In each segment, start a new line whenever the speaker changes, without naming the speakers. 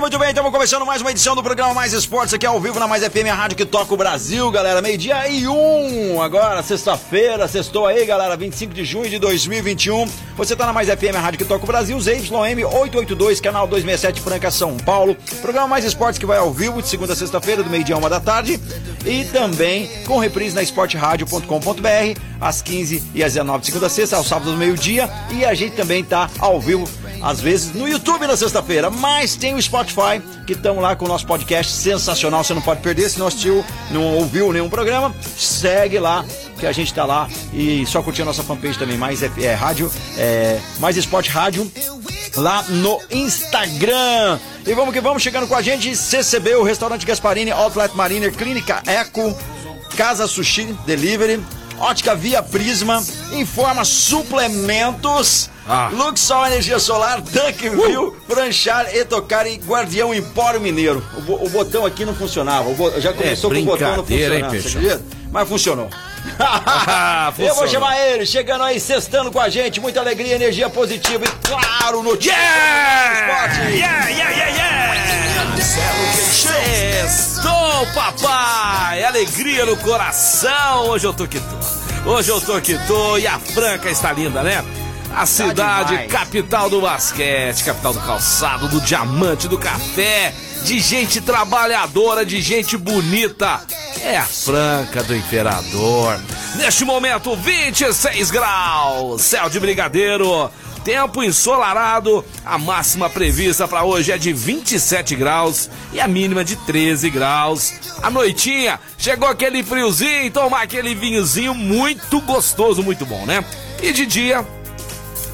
Muito bem. Estamos começando mais uma edição do programa Mais Esportes aqui ao vivo na Mais FM, a rádio que toca o Brasil, galera. Meio-dia e um, agora, sexta-feira, sextou aí, galera, 25 de junho de 2021. Você tá na Mais FM, a rádio que toca o Brasil, ZYM 882, canal 267 Franca, São Paulo. Programa Mais Esportes que vai ao vivo de segunda a sexta-feira, do meio-dia a uma da tarde. E também com reprise na esporteradio.com.br, às 15 e às 19 de segunda a sexta, aos sábados do meio-dia. E a gente também tá ao vivo às vezes no YouTube na sexta-feira, mas tem o Spotify, que estão lá com o nosso podcast sensacional, você não pode perder, se não assistiu, não ouviu nenhum programa, segue lá, que a gente tá lá. E só curtir a nossa fanpage também, mais é, é, rádio, é, mais esporte rádio, lá no Instagram. E vamos que vamos, chegando com a gente, CCB, o Restaurante Gasparini, Outlet Mariner, Clínica Eco, Casa Sushi Delivery, Ótica Via Prisma, Informa Suplementos,
Ah.
Luxol Energia Solar, Duckville, Franchar, Etocar e Guardião Empório Mineiro. O, o botão aqui não funcionava, o já começou com o botão não
É hein,
funcionando, você
Peixão?
acredita? Mas funcionou.
Ah,
Eu vou chamar ele, chegando aí, sextando com a gente, muita alegria, energia positiva e claro, notícias
Yeah!
esporte.
Yeah, yeah, yeah, yeah! Sextou, papai! Alegria no coração! Hoje eu tô que tô. Hoje eu tô que tô e a Franca está linda, né? A cidade,
demais.
capital do basquete, capital do calçado, do diamante, do café, de gente trabalhadora, de gente bonita. É a Franca do Imperador. Neste momento, 26 graus, céu de brigadeiro. Tempo ensolarado, a máxima prevista para hoje é de 27 graus e a mínima de 13 graus. A noitinha, chegou aquele friozinho, tomar aquele vinhozinho muito gostoso, muito bom, né? E de dia,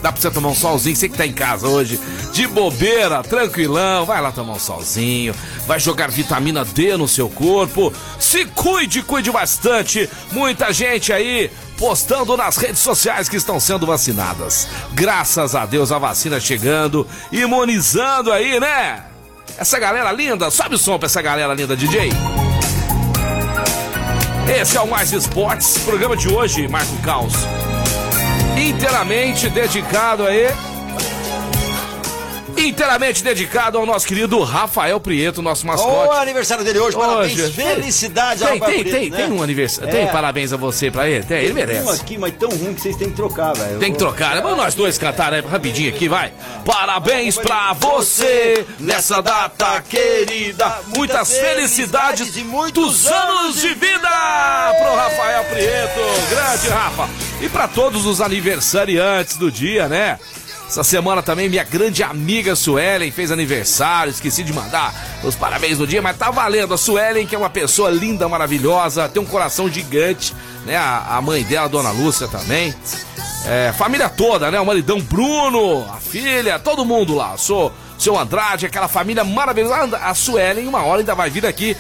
Dá pra você tomar um solzinho, você que tá em casa hoje, de bobeira, tranquilão, vai lá tomar um solzinho, vai jogar vitamina D no seu corpo, se cuide, cuide bastante. Muita gente aí postando nas redes sociais que estão sendo vacinadas. Graças a Deus a vacina chegando, imunizando aí, né? Essa galera linda, sobe o som pra essa galera linda, DJ. Esse é o Mais Esportes, programa de hoje, Marco Caos inteiramente dedicado aí. Inteiramente dedicado ao nosso querido Rafael Prieto, nosso mascote.
aniversário dele hoje, parabéns,
Hoje.
felicidades ao
Tem,
Rafael
tem,
Preto,
tem,
né?
tem um aniversário.
É.
Tem parabéns a você pra ele? Tem, ele
Tem um
merece.
aqui, mas tão ruim que vocês têm que trocar, velho.
Tem que trocar, né? Vamos nós dois cantar né? rapidinho aqui, vai. Parabéns pra você nessa data querida. Muitas felicidades e muitos anos de vida pro Rafael Prieto. Grande Rafa. E pra todos os aniversariantes do dia, né? Essa semana também minha grande amiga Suelen fez aniversário, esqueci de mandar os parabéns no dia, mas tá valendo. A Suelen, que é uma pessoa linda, maravilhosa, tem um coração gigante, né? A, a mãe dela, a Dona Lúcia também. É, família toda, né? O maridão Bruno, a filha, todo mundo lá. Sou seu Andrade, aquela família maravilhosa. A Suelen, uma hora ainda vai vir aqui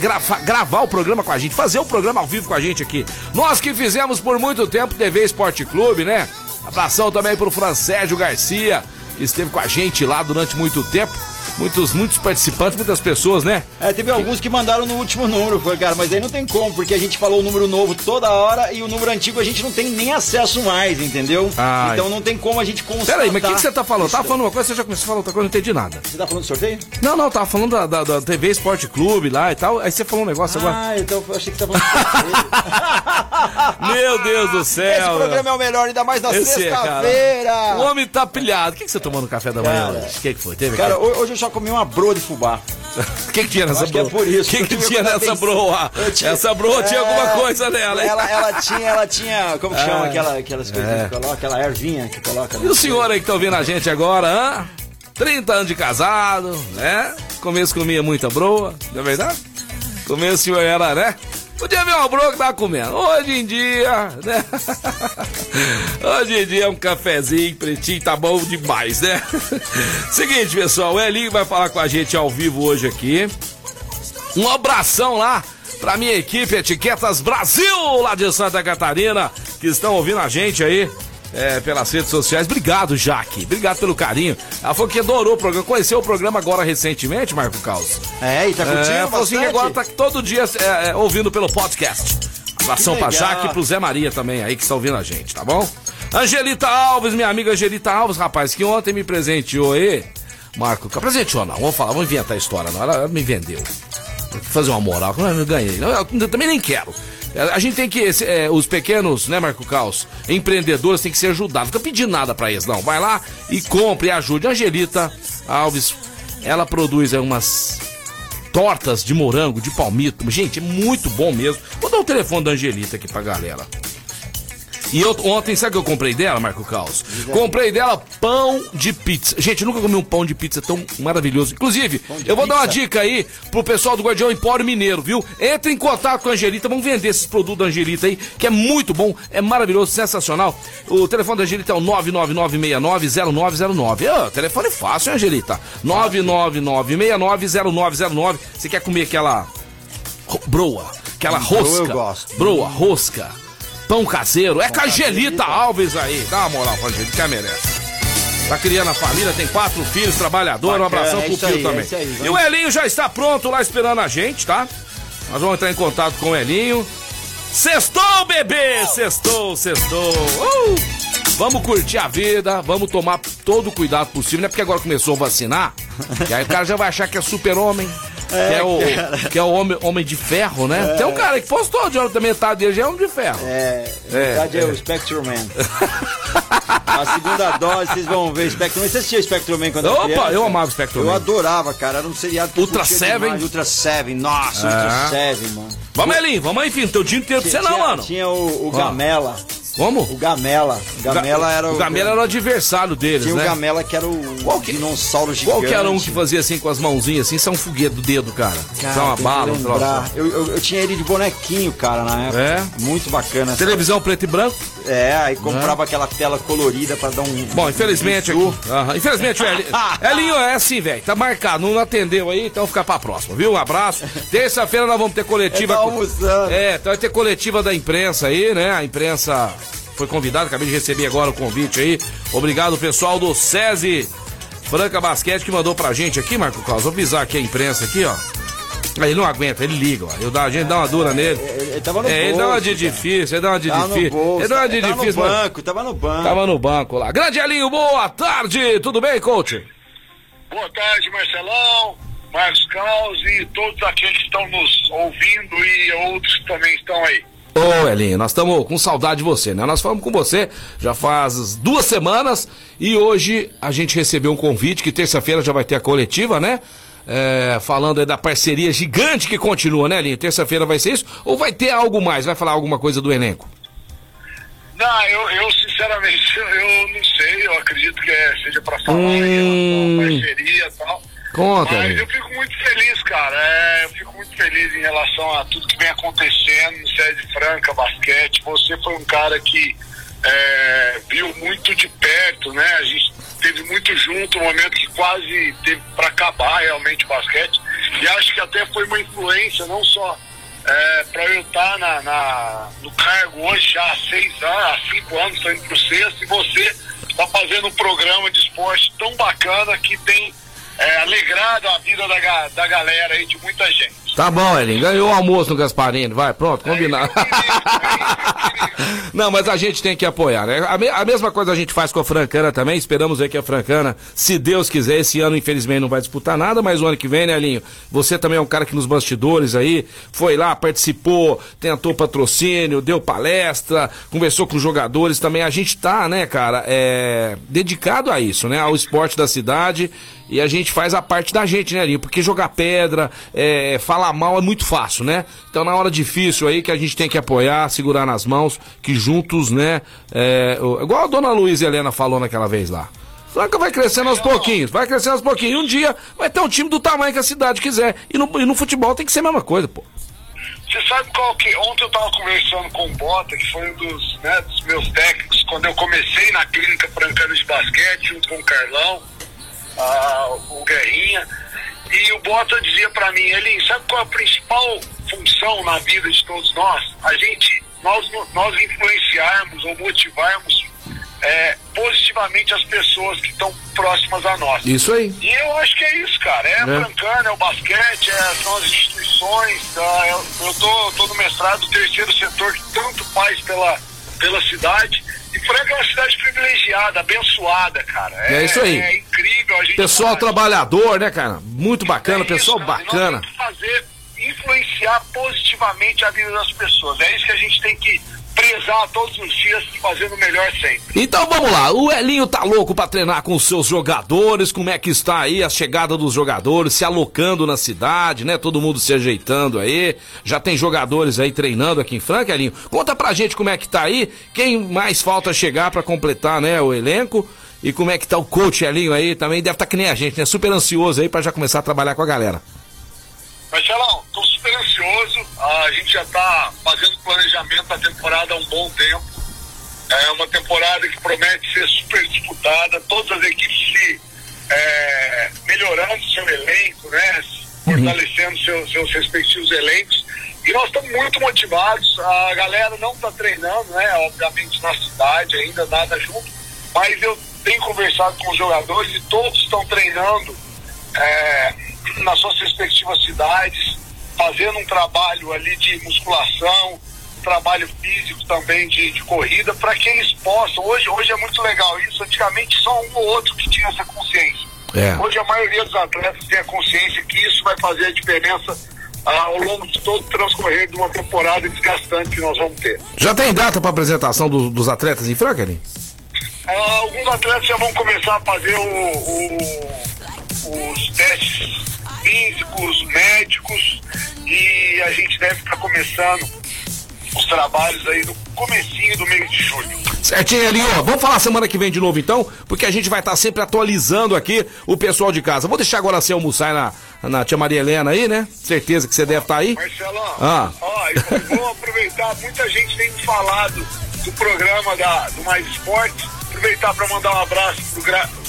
gra- gravar o programa com a gente, fazer o programa ao vivo com a gente aqui. Nós que fizemos por muito tempo TV Esporte Clube, né? Abração também pro Francésio Garcia, que esteve com a gente lá durante muito tempo. Muitos, muitos participantes, muitas pessoas, né?
É, teve alguns que mandaram no último número, foi, cara, mas aí não tem como, porque a gente falou o número novo toda hora e o número antigo a gente não tem nem acesso mais, entendeu?
Ai.
Então não tem como a gente constatar.
Peraí, mas o que, que você tá falando? Tava falando uma coisa, você já começou a falar outra coisa, não entendi nada.
Você tá falando do sorteio?
Não, não, tava falando da, da, da TV Esporte Clube lá e tal. Aí você falou um negócio agora.
Ah, então eu achei que você tava falando do sorteio.
Meu Deus do céu.
Esse programa é o melhor, ainda mais na
é, cara.
sexta-feira.
O homem tá pilhado. O que, que você tomou no café da manhã
Cara,
hoje? O que, que foi? Teve
Cara, ho- hoje eu só comi uma broa de fubá.
O que, que tinha nessa
que é
broa? O que, que
Eu
tinha nessa broa?
Tinha-
Essa broa tinha
É,
alguma coisa nela, hein?
Ela, ela tinha, ela tinha, como que chama
Ah.
aquela, aquelas coisas
É.
que coloca, aquela ervinha que coloca.
E o senhor aí que tá ouvindo a gente agora, hã? 30 anos de casado, né? Começo comia muita broa, não é verdade? Começo o senhor era, né? Podia ver uma broa que tava comendo. Hoje em dia, né? Hoje em dia é um cafezinho pretinho, tá bom demais, né? Seguinte, pessoal, o Elinho vai falar com a gente ao vivo hoje aqui. Um abração lá pra minha equipe Etiquetas Brasil, lá de Santa Catarina, que estão ouvindo a gente aí é, pelas redes sociais. Obrigado, Jaque. Obrigado pelo carinho. Ela falou que adorou o programa. Conheceu o programa agora recentemente, Marco Caos.
É, e tá curtindo
é, falou assim agora tá todo dia é, é, ouvindo pelo podcast. Abração pra Jaque e pro Zé Maria também aí que está ouvindo a gente, tá bom? Angelita Alves, minha amiga Angelita Alves, rapaz, que ontem me presenteou aí. Marco, presenteou não, vamos falar, vamos inventar a história não. Ela, me vendeu fazer uma moral, não, eu ganhei. Eu, eu, também nem quero. A gente tem que. É, os pequenos, né, Marco Caos? Empreendedores têm que ser ajudados. Não fica pedindo nada pra eles, não. Vai lá e compre e ajude. Angelita Alves, ela produz umas tortas de morango, de palmito. Gente, é muito bom mesmo. Vou dar o telefone da Angelita aqui pra galera. E eu, ontem, sabe o que eu comprei dela, Marco Caos? Comprei dela pão de pizza. Gente, eu nunca comi um pão de pizza tão maravilhoso. Inclusive, eu vou pizza. dar uma dica aí pro pessoal do Guardião Empório Mineiro, viu? Entre em contato com a Angelita, vamos vender esses produtos da Angelita aí, que é muito bom, é maravilhoso, sensacional. O telefone da Angelita é o 999690909. Oh, telefone fácil, hein, Angelita? 999690909. Você quer comer aquela broa, aquela rosca? Eu
gosto.
Broa, rosca pão caseiro. É com a Angelita Alves aí. Dá uma moral pra gente, que merece. Tá criando a família, tem quatro filhos, trabalhador, um abração é pro filho também. É aí, e o Elinho já está pronto lá esperando a gente, tá? Nós vamos entrar em contato com o Elinho. Sextou, bebê! Sextou, sextou! Uh! Vamos curtir a vida, vamos tomar todo o cuidado possível, não é porque agora começou a vacinar, que aí o cara já vai achar que é super-homem. É, que é o, que é o homem, homem de ferro, né? É. Tem um cara que postou de da metade dele já é homem de ferro.
É, na é, verdade é, é o Spectrum Man. A segunda dose, vocês vão ver Spectrum Man. Você assistia Spectrum Man quando
Opa,
era criança?
eu amava Spectrum Man.
Eu adorava, cara. Era um seriado
que Ultra Seven.
Ultra Seven, nossa, Ultra é. Seven, mano.
Vamos, Elinho, vamos aí, filho. Teu dia inteiro pra você não, mano.
Tinha o, o Gamela.
Como?
O Gamela. O Gamela era o.
O Gamela era o adversário deles,
Tinha
né?
o Gamela que era o Qual que... dinossauro gigante.
Qual que era um que fazia assim com as mãozinhas assim? Isso é um foguete do dedo, cara. cara Só uma bala, um troço.
Eu, eu, eu, tinha ele de bonequinho, cara, na época. É? Muito bacana.
Televisão preto e branco?
É, aí comprava é. aquela tela colorida pra dar um.
Bom, infelizmente um aqui. Uh -huh. Infelizmente, o Elinho, Elinho é assim, velho. Tá marcado, não atendeu aí, então fica pra próxima, viu? Um abraço. Terça-feira nós vamos ter coletiva. É,
tá almoçando.
é, então vai ter coletiva da imprensa aí, né? A imprensa foi convidado, acabei de receber agora o convite aí. Obrigado, pessoal do SESI Franca Basquete que mandou pra gente aqui, Marco Claus. Vou avisar aqui a imprensa aqui, ó. Ele não aguenta, ele liga, ó. Eu dá, a gente dá uma dura nele.
Ele, ele tava no
é,
bolso,
ele dá uma de difícil, ele dá uma de tava difícil.
Bolso,
ele dá uma de
tava
difícil,
no banco, tava no banco.
Tava no banco lá. Grande Elinho, boa tarde, tudo bem, coach?
Boa tarde, Marcelão, Marcos Caos e todos aqueles que estão nos ouvindo e outros que também estão aí.
Ô, Elinho, nós estamos com saudade de você, né? Nós falamos com você já faz duas semanas e hoje a gente recebeu um convite que terça-feira já vai ter a coletiva, né? É, falando aí da parceria gigante que continua, né, Elinho? Terça-feira vai ser isso? Ou vai ter algo mais? Vai falar alguma coisa do elenco?
Não, eu, eu sinceramente eu não sei, eu acredito que é, seja para falar hum... aí, parceria e tal.
Conta.
Mas eu fico muito feliz, cara. É, eu fico muito feliz em relação a tudo que vem acontecendo no Sede Franca Basquete. Você foi um cara que é, viu muito de perto, né? A gente teve muito junto, um momento que quase teve para acabar realmente o basquete. E acho que até foi uma influência, não só é, para eu estar na, na, no cargo hoje já há seis anos, há cinco anos, estou indo para o sexto, e você está fazendo um programa de esporte tão bacana que tem é, alegrado a vida da, da galera aí, de muita gente.
Tá bom, Elin, ganhou o almoço no Gasparini, vai, pronto, combinado. Não, mas a gente tem que apoiar, né? A, me, a, mesma coisa a gente faz com a Francana também, esperamos ver que a Francana, se Deus quiser, esse ano infelizmente não vai disputar nada, mas o ano que vem, né, Elinho? Você também é um cara que nos bastidores aí, foi lá, participou, tentou patrocínio, deu palestra, conversou com jogadores também, a gente tá, né, cara, é, dedicado a isso, né, ao esporte da cidade, e a gente faz a parte da gente, né, Alinho? Porque jogar pedra, é, falar mal é muito fácil, né? Então, na hora difícil aí que a gente tem que apoiar, segurar nas mãos, que juntos, né? É, igual a dona Luísa Helena falou naquela vez lá. Franca vai crescendo aos pouquinhos, vai crescendo aos pouquinhos. E um dia vai ter um time do tamanho que a cidade quiser. E no, e no futebol tem que ser a mesma coisa, pô.
Você sabe qual que. Ontem eu tava conversando com o Bota, que foi um dos, né, dos meus técnicos, quando eu comecei na clínica francana de basquete, junto com o Carlão, ah, o Guerrinha. E o Bota dizia para mim, ele sabe qual é a principal função na vida de todos nós? A gente, nós, nós influenciarmos ou motivarmos é, positivamente as pessoas que estão próximas a nós.
Isso aí.
E eu acho que é isso, cara. É, é. Francana, é o basquete, é, são as instituições. Tá? Eu, eu tô, tô no mestrado do terceiro setor que tanto faz pela, pela cidade. E Franca é uma cidade privilegiada, abençoada, cara.
É, é isso aí.
É incrível. A gente
pessoal trabalhador, né, cara? Muito bacana, é isso, pessoal cara. bacana.
Nós temos que fazer, influenciar positivamente a vida das pessoas. É isso que a gente tem que prezar todos os dias, fazendo o melhor sempre.
Então vamos lá, o Elinho tá louco para treinar com os seus jogadores, como é que está aí a chegada dos jogadores, se alocando na cidade, né? Todo mundo se ajeitando aí, já tem jogadores aí treinando aqui em Franca, Elinho. Conta pra gente como é que tá aí, quem mais falta chegar para completar, né, o elenco. E como é que tá o coach Elinho aí também, deve estar tá que nem a gente, né? Super ansioso aí para já começar a trabalhar com a galera.
Marcelão, tô super ansioso. A gente já tá fazendo planejamento da temporada há um bom tempo. É uma temporada que promete ser super disputada, todas as equipes se é, melhorando seu elenco, né? Fortalecendo seu, seus respectivos elencos. E nós estamos muito motivados. A galera não está treinando, né? Obviamente na cidade, ainda nada junto. Mas eu tenho conversado com os jogadores e todos estão treinando é, nas suas respectivas cidades, fazendo um trabalho ali de musculação, trabalho físico também de, de corrida, para que eles possam. Hoje, hoje é muito legal isso. Antigamente só um ou outro que tinha essa consciência. É. Hoje a maioria dos atletas tem a consciência que isso vai fazer a diferença ah, ao longo de todo o transcorrer de uma temporada desgastante que nós vamos ter.
Já tem data para apresentação do, dos atletas em Franklin?
Ah, alguns atletas já vão começar a fazer o, o, os testes físicos, médicos e a gente deve estar começando os trabalhos aí no comecinho do mês de julho.
Certinho, ali, ó. Vamos falar semana que vem de novo, então, porque a gente vai estar sempre atualizando aqui o pessoal de casa. Vou deixar agora você almoçar na, na tia Maria Helena aí, né? Certeza que você deve estar aí.
Marcelão, ah. ó, eu vou aproveitar, muita gente tem falado do programa da, do Mais Esporte, aproveitar para mandar um abraço pro,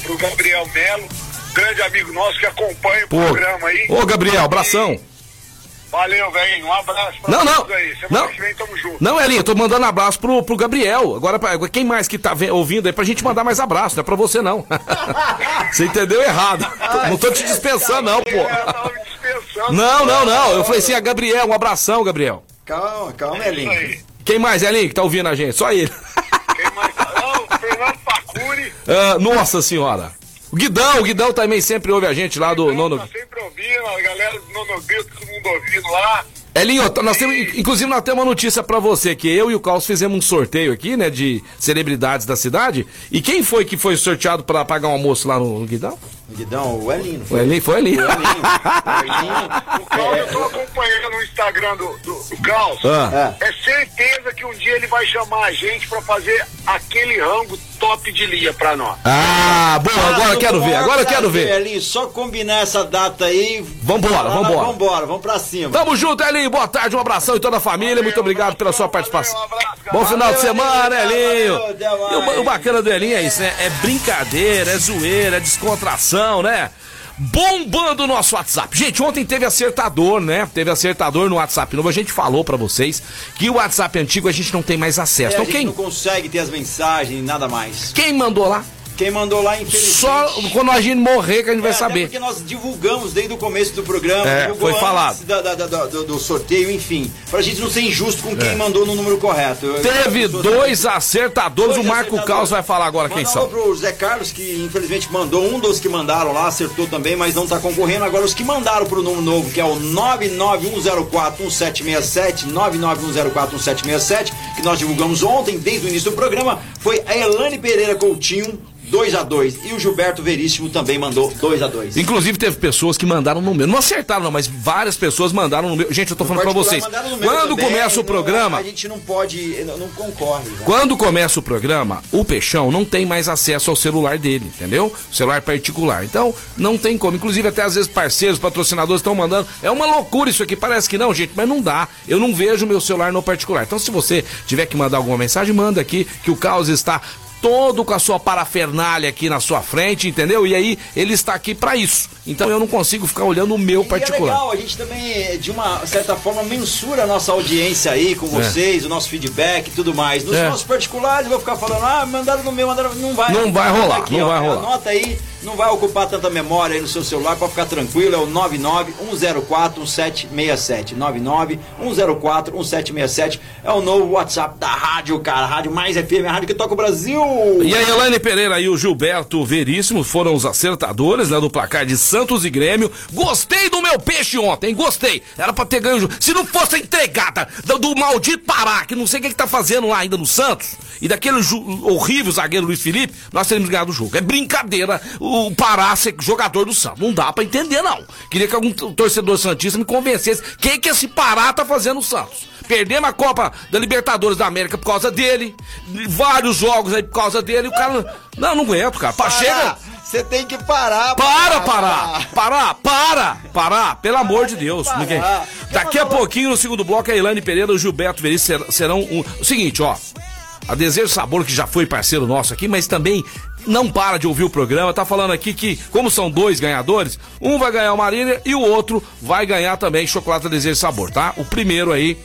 pro Gabriel Melo, grande amigo nosso que acompanha o Pô. programa aí.
Ô, Gabriel, abração.
Valeu, velho. Um abraço pra
não, não. aí. Semana não. que vem tamo junto. Não, Elinho, tô mandando abraço pro, pro Gabriel. Agora, pra, quem mais que tá ouvindo aí pra gente mandar mais abraço, não é pra você não. você entendeu errado. Ai, não tô te dispensando, não, pô. Não, não, não. Eu falei assim, a Gabriel, um abração, Gabriel.
Calma, calma, Elinho.
Quem mais, Elinho, que tá ouvindo a gente? Só ele.
Quem mais? Não, Fernando Facuri.
Ah, nossa senhora. O Guidão, o Guidão também sempre ouve a gente lá do Nono.
Tá sempre ouvindo, a galera do Nono todo mundo ouvindo lá.
Elinho, nós temos, inclusive nós temos uma notícia para você, que eu e o Carlos fizemos um sorteio aqui, né, de celebridades da cidade. E quem foi que foi sorteado para pagar um almoço lá no Guidão?
Guidão, o Elinho.
O Elinho, foi ali. O Elinho.
o Carlos, eu tô acompanhando no Instagram do, do, do Carlos. Ah. É certeza que um dia ele vai chamar a gente para fazer aquele rango top de linha para nós.
Ah, bom, agora eu quero ver, agora eu quero ver.
Elinho, só combinar essa data aí.
Vambora, vambora.
Vambora, vamos pra cima.
Tamo junto, Elinho, boa tarde, um abração em toda a família, muito obrigado pela sua participação. Bom final de semana, Elinho. E o, o bacana do Elinho é isso, né? É brincadeira, é zoeira, é descontração, né? Bombando o nosso WhatsApp. Gente, ontem teve acertador, né? Teve acertador no WhatsApp novo. A gente falou para vocês que o WhatsApp antigo a gente não tem mais acesso. É,
então,
a gente quem
não consegue ter as mensagens, nada mais.
Quem mandou lá?
Quem mandou lá, infelizmente.
Só quando a gente morrer que a gente é, vai saber.
porque nós divulgamos desde o começo do programa.
É, foi falado.
Da, da, da, do, do, sorteio, enfim. Pra gente não ser injusto com quem é. mandou no número correto.
Teve dois acertadores. Dois o Marco Caos vai falar agora Manda quem são.
pro Zé Carlos, que infelizmente mandou. Um dos que mandaram lá, acertou também, mas não tá concorrendo. Agora os que mandaram pro número novo, que é o 991041767, 991041767, que nós divulgamos ontem, desde o início do programa, foi a Elane Pereira Coutinho 2 a 2 E o Gilberto Veríssimo também mandou 2 a 2
Inclusive teve pessoas que mandaram no meu. Não acertaram, não, mas várias pessoas mandaram no meu. Gente, eu tô falando pra vocês. Quando
também,
começa o programa.
Não, a gente não pode. Não, não concorre. Né?
Quando começa o programa, o Peixão não tem mais acesso ao celular dele, entendeu? celular particular. Então, não tem como. Inclusive, até às vezes parceiros, patrocinadores estão mandando. É uma loucura isso aqui. Parece que não, gente, mas não dá. Eu não vejo meu celular no particular. Então, se você tiver que mandar alguma mensagem, manda aqui que o caos está todo com a sua parafernália aqui na sua frente, entendeu? E aí ele está aqui para isso. Então eu não consigo ficar olhando o meu particular. E é
legal, a gente também, de uma certa forma, mensura a nossa audiência aí com é. vocês, é. o nosso feedback e tudo mais. Nos é. nossos particulares, eu vou ficar falando, ah, mandaram no meu, mandaram. Não vai.
Não vai rolar, aqui, não ó, vai rolar.
Anota aí não vai ocupar tanta memória aí no seu celular, para ficar tranquilo, é o 991041767. 991041767 é o novo WhatsApp da rádio, cara. Rádio Mais FM, a rádio que toca o Brasil.
E a Elaine Pereira e o Gilberto Veríssimo foram os acertadores, né, do placar de Santos e Grêmio. Gostei do meu peixe ontem, gostei. Era pra ter ganho. Se não fosse a entregada do, do maldito Pará, que não sei o que, que tá fazendo lá ainda no Santos, e daquele horrível zagueiro Luiz Felipe, nós teríamos ganhado o jogo. É brincadeira. O Pará ser jogador do Santos. Não dá para entender, não. Queria que algum torcedor Santista me convencesse o que, que esse Pará tá fazendo no Santos. Perdemos a Copa da Libertadores da América por causa dele. Vários jogos aí por causa dele. O cara. Não, não aguento, cara. Pará, chega.
Você tem que parar.
Para, parar. Parar, para, parar. Pelo amor de Deus. Ninguém... Daqui a pouquinho, no segundo bloco, a Ilane Pereira e o Gilberto Veríssimo serão um... o seguinte, ó. A Desejo Sabor, que já foi parceiro nosso aqui, mas também não para de ouvir o programa, tá falando aqui que, como são dois ganhadores, um vai ganhar o Mariner e o outro vai ganhar também chocolate Desejo Sabor, tá? O primeiro aí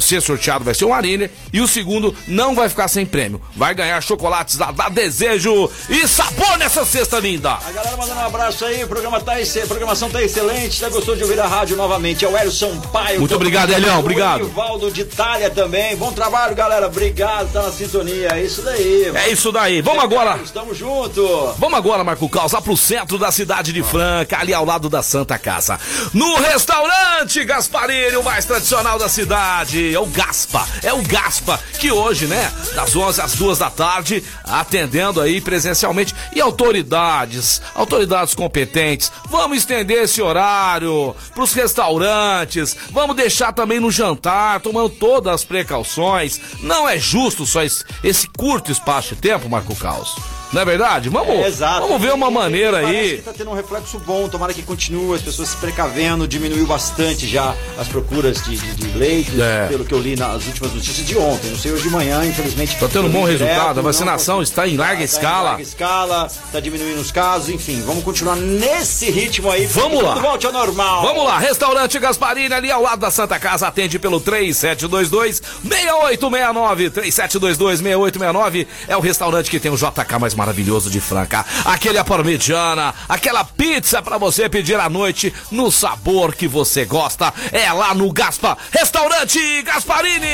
ser sorteado vai ser o Mariner e o segundo não vai ficar sem prêmio. Vai ganhar chocolates da, da Desejo e sabor nessa cesta linda.
A galera mandando um abraço aí, o programa tá a programação tá excelente, tá gostou de ouvir a rádio novamente. É o Hélio Sampaio.
Muito obrigado, Elião, obrigado.
O Valdo de Itália também. Bom trabalho, galera. Obrigado, tá na sintonia. É isso daí.
Mano. É isso daí. Vamos agora.
Estamos juntos.
Vamos agora, Marco Caos, lá pro centro da cidade de Franca, ali ao lado da Santa Casa. No restaurante Gasparini, o mais tradicional da cidade é o Gaspa, é o Gaspa, que hoje, né, das 11 às 2 da tarde, atendendo aí presencialmente. E autoridades, autoridades competentes, vamos estender esse horário para os restaurantes, vamos deixar também no jantar, tomando todas as precauções. Não é justo só esse, esse curto espaço de tempo, Marco Caos. Não é verdade? Vamos, é, vamos ver uma maneira
aí. Que tá tendo um reflexo bom, tomara que continue, as pessoas se precavendo, diminuiu bastante já as procuras de, de, de leite, é. pelo que eu li nas últimas notícias de ontem. Não sei hoje de manhã, infelizmente.
Tá tendo um bom direto, resultado, a vacinação não, está em larga tá, escala. Tá em larga
escala, tá diminuindo os casos, enfim, vamos continuar nesse ritmo aí.
Vamos lá.
Volte ao normal.
Vamos lá, restaurante Gasparini ali ao lado da Santa Casa, atende pelo 3722 6869 3722 6869 é o restaurante que tem o JK mais maravilhoso de Franca aquele a parmegiana, aquela pizza para você pedir à noite no sabor que você gosta. É lá no Gaspa, Restaurante Gasparini.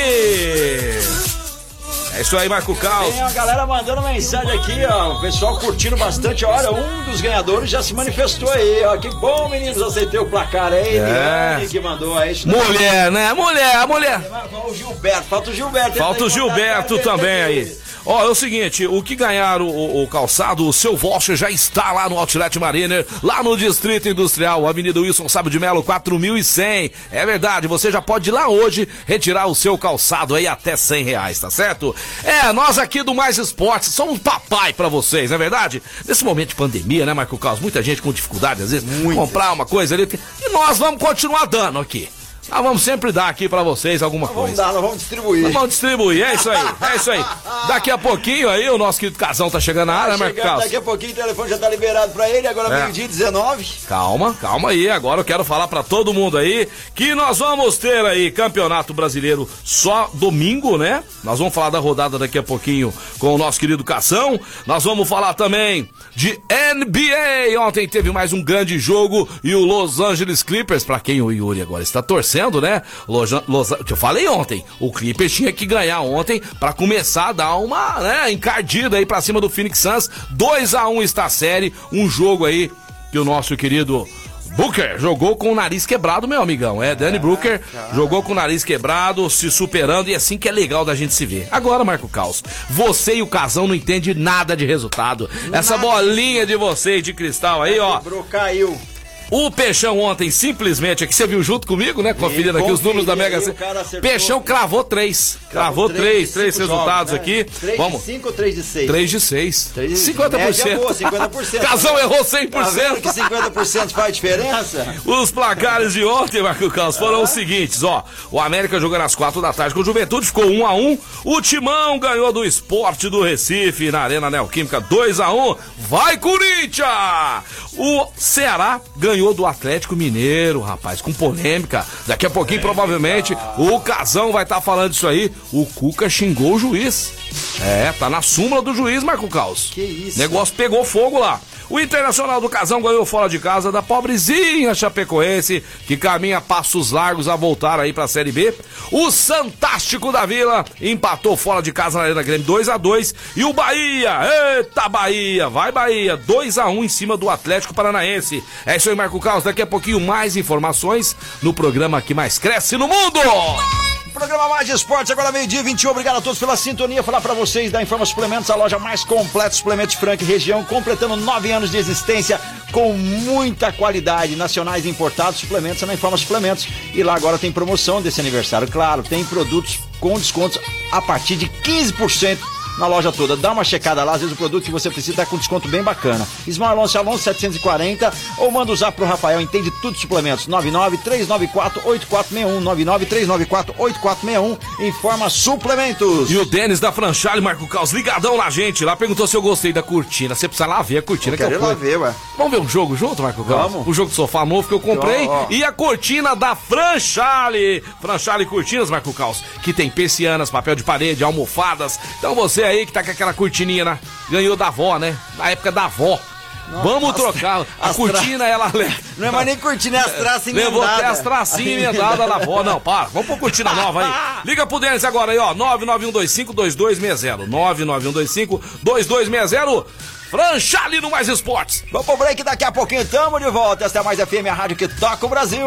É isso aí, Marco Caos.
Tem a galera mandando mensagem aqui, ó. O pessoal curtindo bastante. Olha, um dos ganhadores já se manifestou aí, ó. Que bom, meninos, aceitei o placar aí. É. que mandou aí.
Mulher, né? Mulher, mulher.
O Gilberto, falta o Gilberto.
Falta o Gilberto também aí. Ó, é o seguinte, o que ganhar o, o, calçado, o seu voucher já está lá no Outlet Mariner, lá no Distrito Industrial, Avenida Wilson Sábio de Melo, 4100. É verdade, você já pode ir lá hoje retirar o seu calçado aí até 100 reais, tá certo? É, nós aqui do Mais Esportes somos papai para vocês, não é verdade? Nesse momento de pandemia, né, Marco Carlos? Muita gente com dificuldade, às vezes, Muito. comprar uma coisa ali. E nós vamos continuar dando aqui. Nós vamos sempre dar aqui pra vocês alguma
nós
coisa.
Vamos dar, nós vamos distribuir. Nós
vamos distribuir, é isso aí, é isso aí. Daqui a pouquinho aí o nosso querido Casão tá chegando na área, tá né, Marcos?
Daqui a pouquinho o telefone já tá liberado pra ele, agora é. meio-dia 19.
Calma, calma aí, agora eu quero falar pra todo mundo aí que nós vamos ter aí Campeonato Brasileiro só domingo, né? Nós vamos falar da rodada daqui a pouquinho com o nosso querido Cação. Nós vamos falar também de NBA. Ontem teve mais um grande jogo e o Los Angeles Clippers, pra quem o Yuri agora está torcendo, né? Los, Los, eu falei ontem, o Clippers tinha que ganhar ontem para começar a dar uma né, encardida aí pra cima do Phoenix Suns. 2 a 1 está a série, um jogo aí que o nosso querido Booker jogou com o nariz quebrado, meu amigão. É, Danny Booker jogou com o nariz quebrado, se superando e é assim que é legal da gente se ver. Agora, Marco Caos, você e o Casão não entende nada de resultado. Essa bolinha de vocês de cristal aí, ó.
Quebrou, caiu.
O Peixão ontem, simplesmente, aqui você viu junto comigo, né? Conferindo aqui os números da Mega Sena. Peixão cravou três. Cravou
Três
três, três
cinco
resultados
jogos, né?
aqui.
Três
Vamos.
de 5 ou 3 de 6?
3 de 6.
Três de-
50%.
média boa, 50%.
Casão errou
Tá vendo
100%.
que 50% faz diferença?
Os placares de ontem, Marco Caos, foram os seguintes, ó. O América jogando às quatro da tarde com o Juventude, ficou 1 a 1 O Timão ganhou do Esporte do Recife na Arena Neoquímica 2 a 1 Vai, Corinthians! O Ceará ganhou do Atlético Mineiro, rapaz, com polêmica. Daqui a pouquinho, provavelmente, o Casão vai estar falando isso aí. O Cuca xingou o juiz. É, tá na súmula do juiz, Marco Caos.
Que isso.
Negócio pegou fogo lá. O Internacional do Casão ganhou fora de casa da pobrezinha Chapecoense, que caminha passos largos a voltar aí pra Série B. O Santástico da Vila empatou fora de casa na Arena Grêmio 2 a 2 E o Bahia, eita Bahia, vai Bahia, 2 a 1 em cima do Atlético Paranaense. É isso aí, Marco Carlos. Daqui a pouquinho mais informações no programa que mais cresce no mundo.
Programa Mais Esportes, agora meio-dia 21. Obrigado a todos pela sintonia. Falar pra vocês da Informa Suplementos, a loja mais completa de suplementos Frank região, completando nove anos de existência com muita qualidade, nacionais importados. Suplementos na Informa Suplementos. E lá agora tem promoção desse aniversário, claro. Tem produtos com descontos a partir de 15% na loja toda. Dá uma checada lá, às vezes o produto que você precisa tá com desconto bem bacana. Ismael Alonso Alonso 740 ou manda usar pro Rafael, entende tudo de suplementos. 993948461, 993948461, informa suplementos.
E o Denis da Franchale, Marco Caos, ligadão na gente lá, perguntou se eu gostei da cortina. Você precisa lá ver a cortina que
Quero
eu
ir lá ver, ué.
Vamos ver um jogo junto, Marco Caos?
Vamos.
O jogo de sofá novo que eu comprei
Ó, ó.
e a cortina da Franchale. Franchale Cortinas, Marco Caos, que tem persianas, papel de parede, almofadas. Então você aí que tá com aquela cortininha, né? ganhou da avó, né? Na época da avó. Vamos
as-
trocar. A cortina, ela...
Não é mais nem cortina, é as traças
Levou até
emendadas.
as tracinhas emendadas na avó. Não, para. Vamos pôr cortina nova aí. Liga pro Denis agora aí, ó. 991252260. 991252260. Franchale no Mais Esportes.
Vamos pro break, daqui a pouquinho tamo de volta. Esta é a Mais FM, a rádio que toca o Brasil.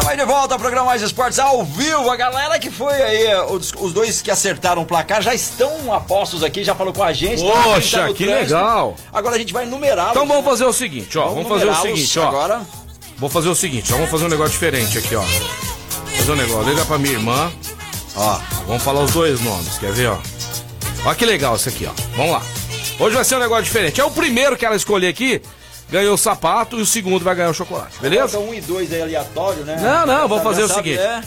Estamos de volta ao programa Mais Esportes ao vivo. A galera que foi aí, os, os dois que acertaram o placar já estão apostos aqui, já falou com a gente. tá?
Poxa,
A gente tá no
que
trânsito.
legal.
Agora a gente vai numerá-los.
Então vamos fazer o seguinte, ó. Vamos, fazer o seguinte, ó.
Agora,
Vamos fazer o seguinte, ó. Vamos fazer um negócio diferente aqui, ó. Fazer um negócio. Liga pra minha irmã.
ó.
Vamos falar os dois nomes, quer ver, ó? Olha que legal isso aqui, ó. Vamos lá. Hoje vai ser um negócio diferente. É o primeiro que ela escolher aqui, ganhou o sapato e o segundo vai ganhar o chocolate, beleza?
Então um e dois aí aleatório, né?
Não, não, vamos fazer o
sabe,
seguinte.
é.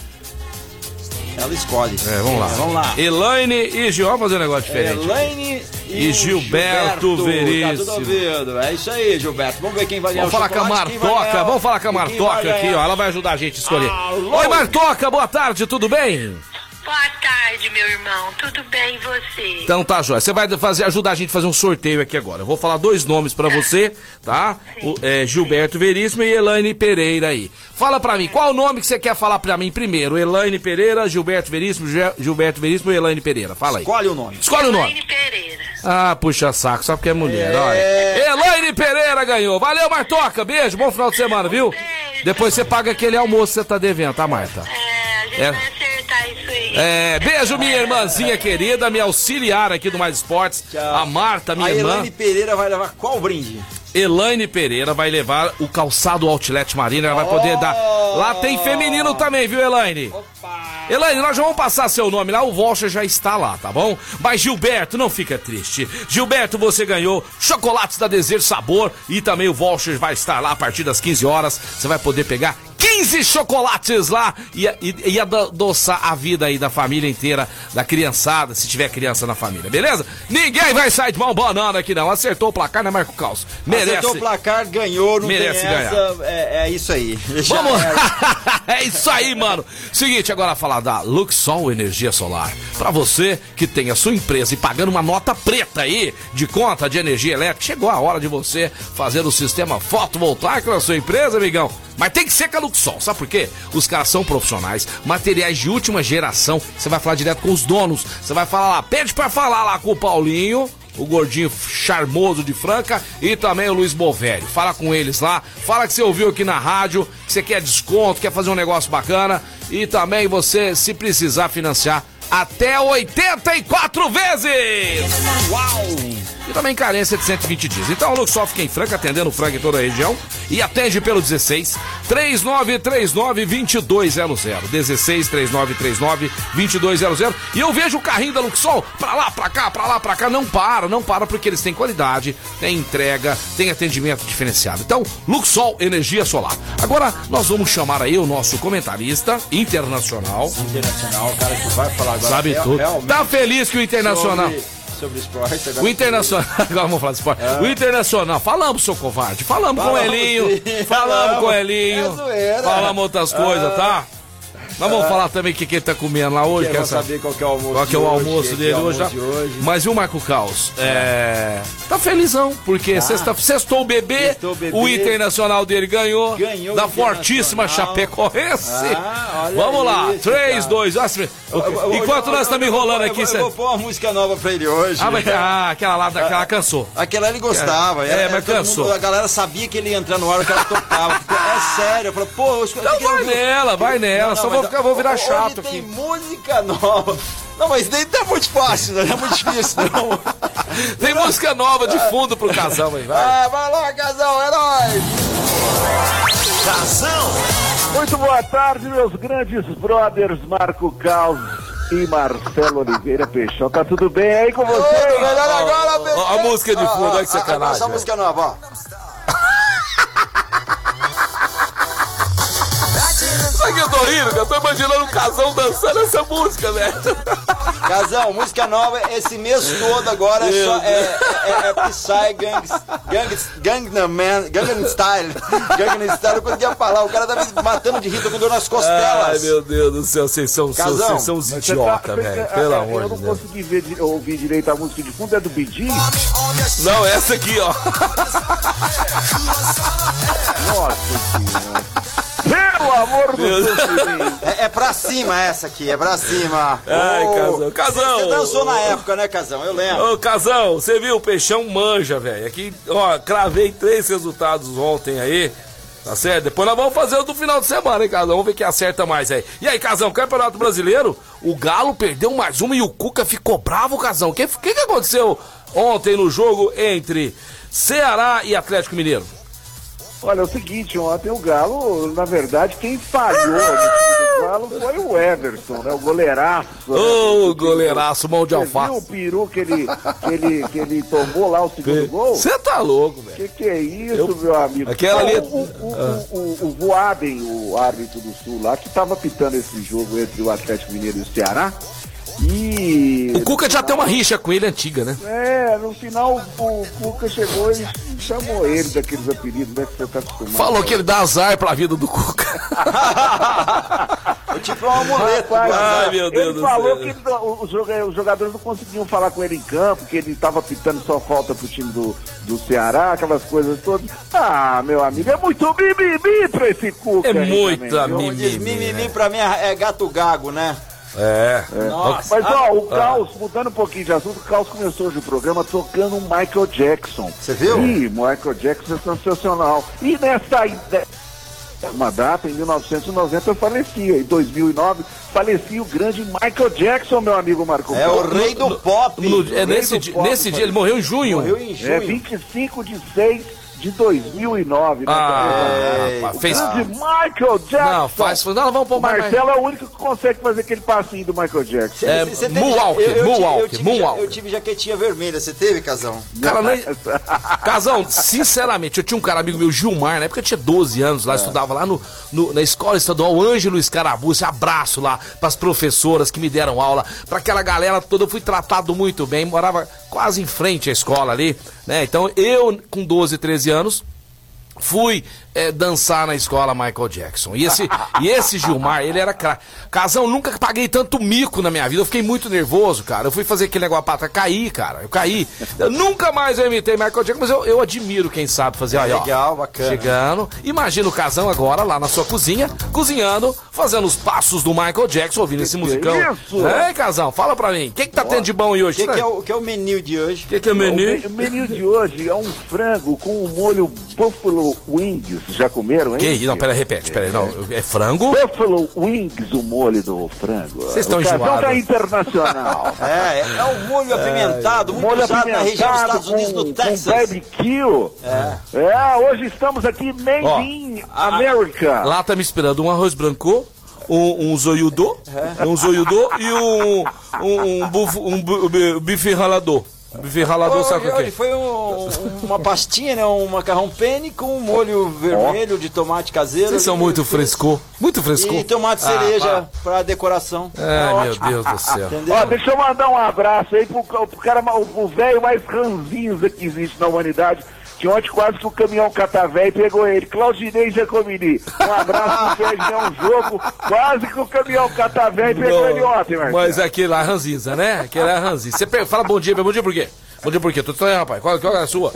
Ela escolhe.
É, vamos lá.
vamos lá.
Elaine e Gil, vamos fazer um negócio diferente.
Elaine e,
E Gilberto
Tá
Veríssimo.
tudo ouvido. É isso aí, Gilberto. Vamos ver quem vai ganhar
Vamos falar com a Martoca, vamos falar com a Martoca aqui, ó. Ela vai ajudar a gente a escolher.
Alô?
Oi, Martoca, boa tarde, tudo bem?
Boa tarde, meu irmão. Tudo bem e você?
Então tá, Joia. Você vai fazer, ajudar a gente a fazer um sorteio aqui agora. Eu vou falar dois nomes pra você, tá? O, é, Gilberto Veríssimo e Elaine Pereira aí. Fala pra mim, qual o nome que você quer falar pra mim primeiro? Elaine Pereira, Gilberto Veríssimo, Gilberto Veríssimo e Elaine Pereira. Fala aí.
Escolhe o nome.
Escolhe o nome.
Elaine Pereira.
Ah, puxa saco, só porque é mulher,
É.
olha. Elaine Pereira ganhou. Valeu, Martoca. Beijo, bom final de semana, viu?
Beijo.
Depois você paga aquele almoço que você tá devendo, tá, Marta?
É, a gente
É.
vai acertar isso aí.
É, beijo, minha irmãzinha querida, minha auxiliar aqui do Mais Esportes,
Tchau.
a Marta, minha
a
irmã.
Elaine Pereira vai levar qual brinde?
Elaine Pereira vai levar o calçado Outlet Marina, ela vai poder dar. Lá tem feminino também, viu, Elaine? Elaine, nós já vamos passar seu nome lá, o voucher já está lá, tá bom? Mas Gilberto, não fica triste. Gilberto, você ganhou chocolates da Desejo Sabor e também o voucher vai estar lá a partir das 15 horas. Você vai poder pegar 15 chocolates lá e, e, e adoçar a vida aí da família inteira, da criançada, se tiver criança na família, beleza? Ninguém vai sair de mão banana aqui não. Acertou o placar, né, Marco Caos? Merece.
Acertou o placar, ganhou, não
Merece
tem
ganhar.
essa. É, é isso aí. Já
Vamos! é isso aí, mano. Seguinte, agora falar da Luxol Energia Solar. Pra você que tem a sua empresa e pagando uma nota preta aí de conta de energia elétrica, chegou a hora de você fazer o sistema fotovoltaico na sua empresa, amigão. Mas tem que ser com a Luxol, sabe por quê? Os caras são profissionais, materiais de última geração. Você vai falar direto com os donos. Você vai falar lá, pede pra falar lá com o Paulinho o gordinho charmoso de Franca e também o Luiz Bovério. Fala com eles lá, fala que você ouviu aqui na rádio, que você quer desconto, quer fazer um negócio bacana e também você, se precisar financiar, até 84 vezes! Uau! E também carência de 120 dias. Então o Luxol fica em Franca, atendendo o Franca em toda a região e atende pelo 16 3939 2200. 16 3939 2200. E eu vejo o carrinho da Luxol pra lá, pra cá, pra lá, pra cá. Não para, não para, porque eles têm qualidade, têm entrega, têm atendimento diferenciado. Então, Luxol Energia Solar. Agora nós vamos chamar aí o nosso comentarista internacional.
Internacional, o cara que vai falar agora.
Sabe
real-
tudo.
realmente
Tá feliz que o Internacional.
Sobre, sobre esporte. agora-
O Internacional. Agora vamos falar de esporte. O Internacional. Falamos, seu covarde. Falamos com o
Falamos,
Elinho.
sim.
Falamos com o
Falamos.
Elinho.
É.
Falamos outras coisas, tá? Mas vamos falar também o que, que ele tá comendo lá hoje.
Quero
quer saber?
qual que é o almoço
Qual que é o
hoje,
almoço
que
dele
é
hoje,
almoço de hoje.
Mas viu, Marco Caos? É. Tá felizão, porque sexta, sextou o bebê,
o
internacional dele ganhou,
Ganhou
da fortíssima. Chapecoense.
Ah,
Vamos lá,
isso,
3,
cara.
2, enquanto nós estamos enrolando aqui,
Eu
cê-
vou pôr uma música nova pra ele hoje.
ah, mas, ah, aquela lá, aquela cansou.
Aquela ele gostava.
É,
era-
mas cansou.
a galera sabia que ele ia entrar no ar, o cara tocava. É sério. Eu falei, pô, eu
Então vai nela, vai nela, só vou ficar- vou virar
hoje
chato
tem
aqui.
música nova. Não, mas nem tá muito fácil, não é muito difícil, não.
Tem música nova de fundo pro casal aí, vai.
Ah, vai lá, casal, é nóis.
Casão,
Muito boa tarde, meus grandes brothers Marco Caos e Marcelo Oliveira Peixão. Tá tudo bem aí com
Ô,
vocês?
melhor agora,
ó, ó, a música de fundo, olha que
Ah, ah,
sacanagem,
Essa música nova, ó.
Sabe que eu tô rindo? que Eu tô imaginando um casal dançando essa música, velho.
Casal, música nova esse mês todo agora é só. É, é, é Psy Gangs, Gangs, Gangnam Man, Gangnam Style. Gangnam Style, eu conseguia falar. O cara tá me matando de rir, com dor nas costelas.
Ai, meu Deus do céu, vocês são,
Casão,
vocês são idiota,
tá-
velho.
você-
Pelo
ah,
amor
Eu
de
não
Deus.
consegui ver, ouvir direito a música de fundo, é do Bidi?
Não, essa aqui, ó.
É, pra cima essa aqui, é pra cima.
Ai,
Ô,
Casão. Casão.
Você dançou na época, né, Casão? Eu lembro.
Ô, Casão, você viu? O Peixão manja, velho. Aqui, ó, cravei três resultados ontem aí. Tá certo? Depois nós vamos fazer o do final de semana, hein, Casão? Vamos ver quem acerta mais aí. E aí, Casão, Campeonato Brasileiro, o Galo perdeu mais uma e o Cuca ficou bravo, Casão. O que, que, que aconteceu ontem no jogo entre Ceará e Atlético Mineiro?
Olha, é o seguinte, ontem o Galo, na verdade, quem falhou no Galo foi o Everson, né? O goleiraço. né?
Ô, goleiraço, mão de
Você viu o
alface.
peru que ele, que ele, que ele tomou lá o segundo gol?
Você tá louco, velho.
Que que é isso,
Eu-
meu amigo?
Aquela ali-
O, o, o, o, o Voaden, o árbitro do Sul lá, que estava pitando esse jogo entre o Atlético Mineiro e o Ceará. E.
O Cuca já tem uma rixa com ele antiga, né?
É, no final o Cuca chegou e chamou ele daqueles apelidos, né? Que você tá acostumado.
Falou que ele dá azar pra vida do Cuca.
Eu tipo um amuleto.
Rapaz,
Ai, meu Deus
ele
do
falou
céu.
que os joga- os jogadores não conseguiam falar com ele em campo, que ele estava pitando só falta pro time do, do Ceará, aquelas coisas todas. Ah, meu amigo, é muito mimimi pra esse Cuca.
É
diz
Mimimi,
mimimi
né?
pra mim é é gato gago, né?
É.
Nossa.
Mas ó, o Caos, mudando um pouquinho de assunto, o Caos começou hoje o programa tocando um Michael Jackson.
Você viu?
Ih, Michael Jackson é sensacional. E nessa uma data, em 1990 eu falecia, em 2009 falecia o grande Michael Jackson, meu amigo Marco
É o rei do pop.
No- é nesse,
do
di-
pop,
nesse dia, ele morreu em junho.
Morreu em
É
junho.
25 de 6 de 2009. né?
Ah,
É,
rapaz,
o
fez.
grande Michael Jackson.
Não, faz. Não, vamos pôr mais.
Marcelo é o único que consegue fazer aquele passinho do Michael Jackson.
É,
Você teve-
Moonwalker,
eu- eu tive-
Moonwalker,
eu tive,
Moonwalker.
Eu tive jaquetinha vermelha, você teve, Casão?
Cara, nem... Casão, sinceramente, eu tinha um cara amigo meu, Gilmar, na época eu tinha 12 anos lá, estudava lá no, no- na escola estadual Ângelo Escarabuce, abraço lá pras professoras que me deram aula, pra aquela galera toda, eu fui tratado muito bem, morava quase em frente à escola ali, né? Então eu, com 12, 13 anos, fui é, dançar na escola Michael Jackson. E esse, e esse Gilmar, ele era craque. Casão, nunca paguei tanto mico na minha vida. Eu fiquei muito nervoso, cara. Eu fui fazer aquele negócio pra caí, cara. Eu caí. Eu nunca mais eu imitei Michael Jackson, mas eu, eu admiro quem sabe fazer. Aí, ó,
Legal, bacana.
Chegando. Imagina o Casão agora lá na sua cozinha, cozinhando, fazendo os passos do Michael Jackson, ouvindo esse musicão.
é isso?
Ei, Casão, fala pra mim. O que, que tá tendo de bom aí
O
hoje?
que, que é o, que é o menu de hoje?
O que, que é
O
menu?
me- o menu de hoje é um frango com o molho Buffalo Wings. Já comeram, hein?
Que? Não, pera, repete, pera. Não, é frango?
Buffalo Wings, o molho do frango.
Vocês estão enjoados.
tá internacional.
É, é, é o molho apimentado, muito
molho
usado na região dos
apimentado
Estados Unidos,
com,
no
com
Texas.
barbecue. É. é, hoje estamos aqui made
Ó,
in America.
Lá tá me esperando um arroz branco, um, um zoiudô, um zoiudô e um, um, um, buf, um bu- bife ralador. Bife ralador, sabe o que é?
foi um- uma pastinha, né? Um macarrão penne com um molho vermelho de tomate caseiro.
Vocês são muito frescor, muito frescor.
E tomate
Ah,
cereja pra decoração.
É,
Tá
meu. Deus do céu.
Entendeu?
Ó, deixa eu mandar um abraço aí pro, pro cara, o velho mais ranzinza que existe na humanidade. Que ontem quase que o caminhão catavé pegou ele. Claudinei Jacomini. Um abraço pro é um jogo. Quase que o caminhão catavé pegou ele ontem, Marcelo.
Mas aquele lá é ranzinza, né? Aquele é ranzinza. Você pega- fala bom dia, bom dia por quê? Dia por quê? Tudo bem, rapaz? Qual, qual é a sua?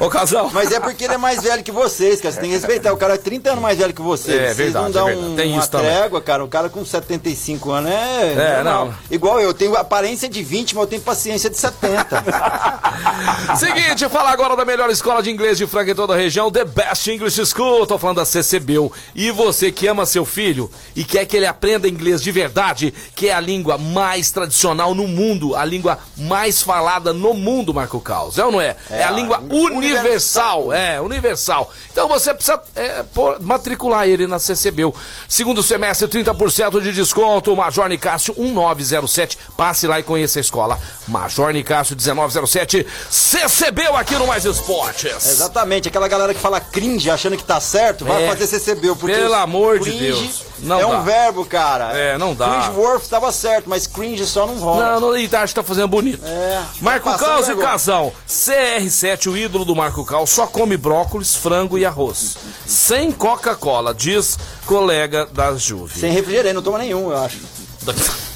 Ô, casal.
Mas é porque ele é mais velho que vocês, cara. Você tem que respeitar. O cara é 30 anos mais velho que vocês.
É,
Vocês
verdade,
não dão
é verdade.
um-
Tem
uma
isso também.
trégua, cara. O cara com 75 anos é.
É,
normal.
não.
Igual eu. Tenho aparência de 20, mas eu tenho paciência de 70.
Seguinte, falar agora da melhor escola de inglês de Franca em toda a região, The Best English School. Tô falando da CCBU. E você que ama seu filho e quer que ele aprenda inglês de verdade, que é a língua mais tradicional no mundo, a língua mais falada no mundo, Marco Caos. É ou não é? É, a língua universal. É, universal. Então você precisa é, pôr- matricular ele na CCBU. Segundo semestre, 30% de desconto. Major Nicásio 1907. Passe lá e conheça a escola. Major Nicásio 1907. CCBU aqui no Mais Esportes.
Exatamente. Aquela galera que fala cringe achando que tá certo, vai
É.
fazer CCB. Porque
Pelo amor de Deus. Não
é
dá.
um verbo, cara.
É, não dá.
Cringeworth tava certo, mas cringe só não rola.
Não, não, e acho que tá fazendo bonito.
É.
Marco
Passando
Caos e. Casão. CR7, o ídolo do Marco Caos, só come brócolis, frango e arroz. Sem Coca-Cola, diz colega da Juve.
Sem refrigerante, não toma nenhum, eu acho.